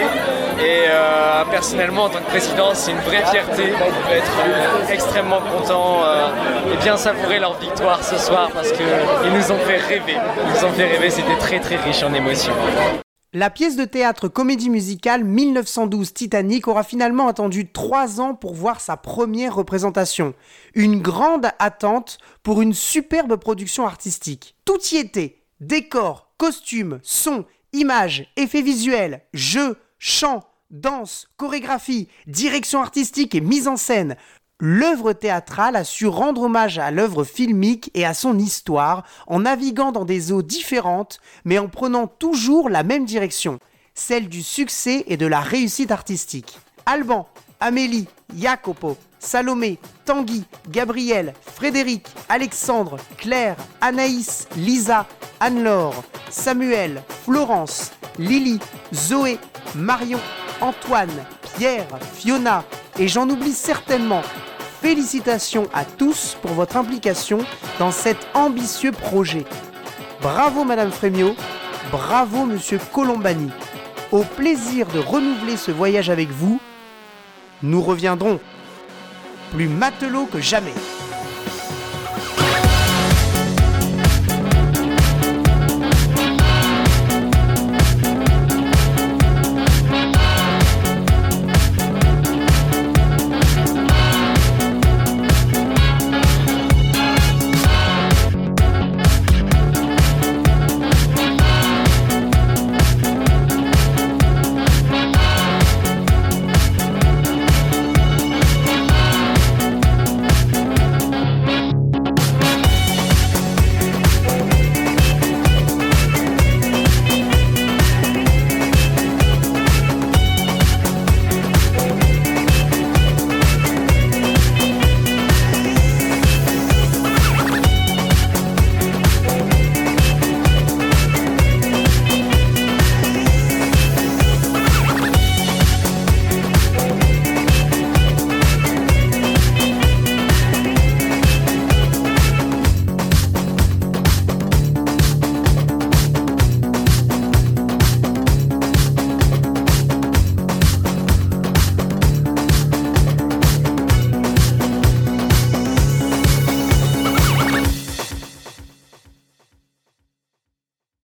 Et euh, personnellement, en tant que président, c'est une vraie fierté d'être extrêmement content euh, et bien savourer leur victoire ce soir parce qu'ils nous ont fait rêver. Ils nous ont fait rêver, très très riche en émotions. La pièce de théâtre comédie musicale 1912 Titanic aura finalement attendu trois ans pour voir sa première représentation. Une grande attente pour une superbe production artistique. Tout y était. Décors, costumes, sons, images, effets visuels, jeux, chants, danse, chorégraphie, direction artistique et mise en scène. L'œuvre théâtrale a su rendre hommage à l'œuvre filmique et à son histoire en naviguant dans des eaux différentes, mais en prenant toujours la même direction, celle du succès et de la réussite artistique. Alban, Amélie, Jacopo, Salomé, Tanguy, Gabriel, Frédéric, Alexandre, Claire, Anaïs, Lisa, Anne-Laure, Samuel, Florence, Lily, Zoé, Marion, Antoine, Pierre, Fiona, et j'en oublie certainement. Félicitations à tous pour votre implication dans cet ambitieux projet. Bravo Madame Frémiot, bravo Monsieur Colombani. Au plaisir de renouveler ce voyage avec vous, nous reviendrons plus matelot que jamais.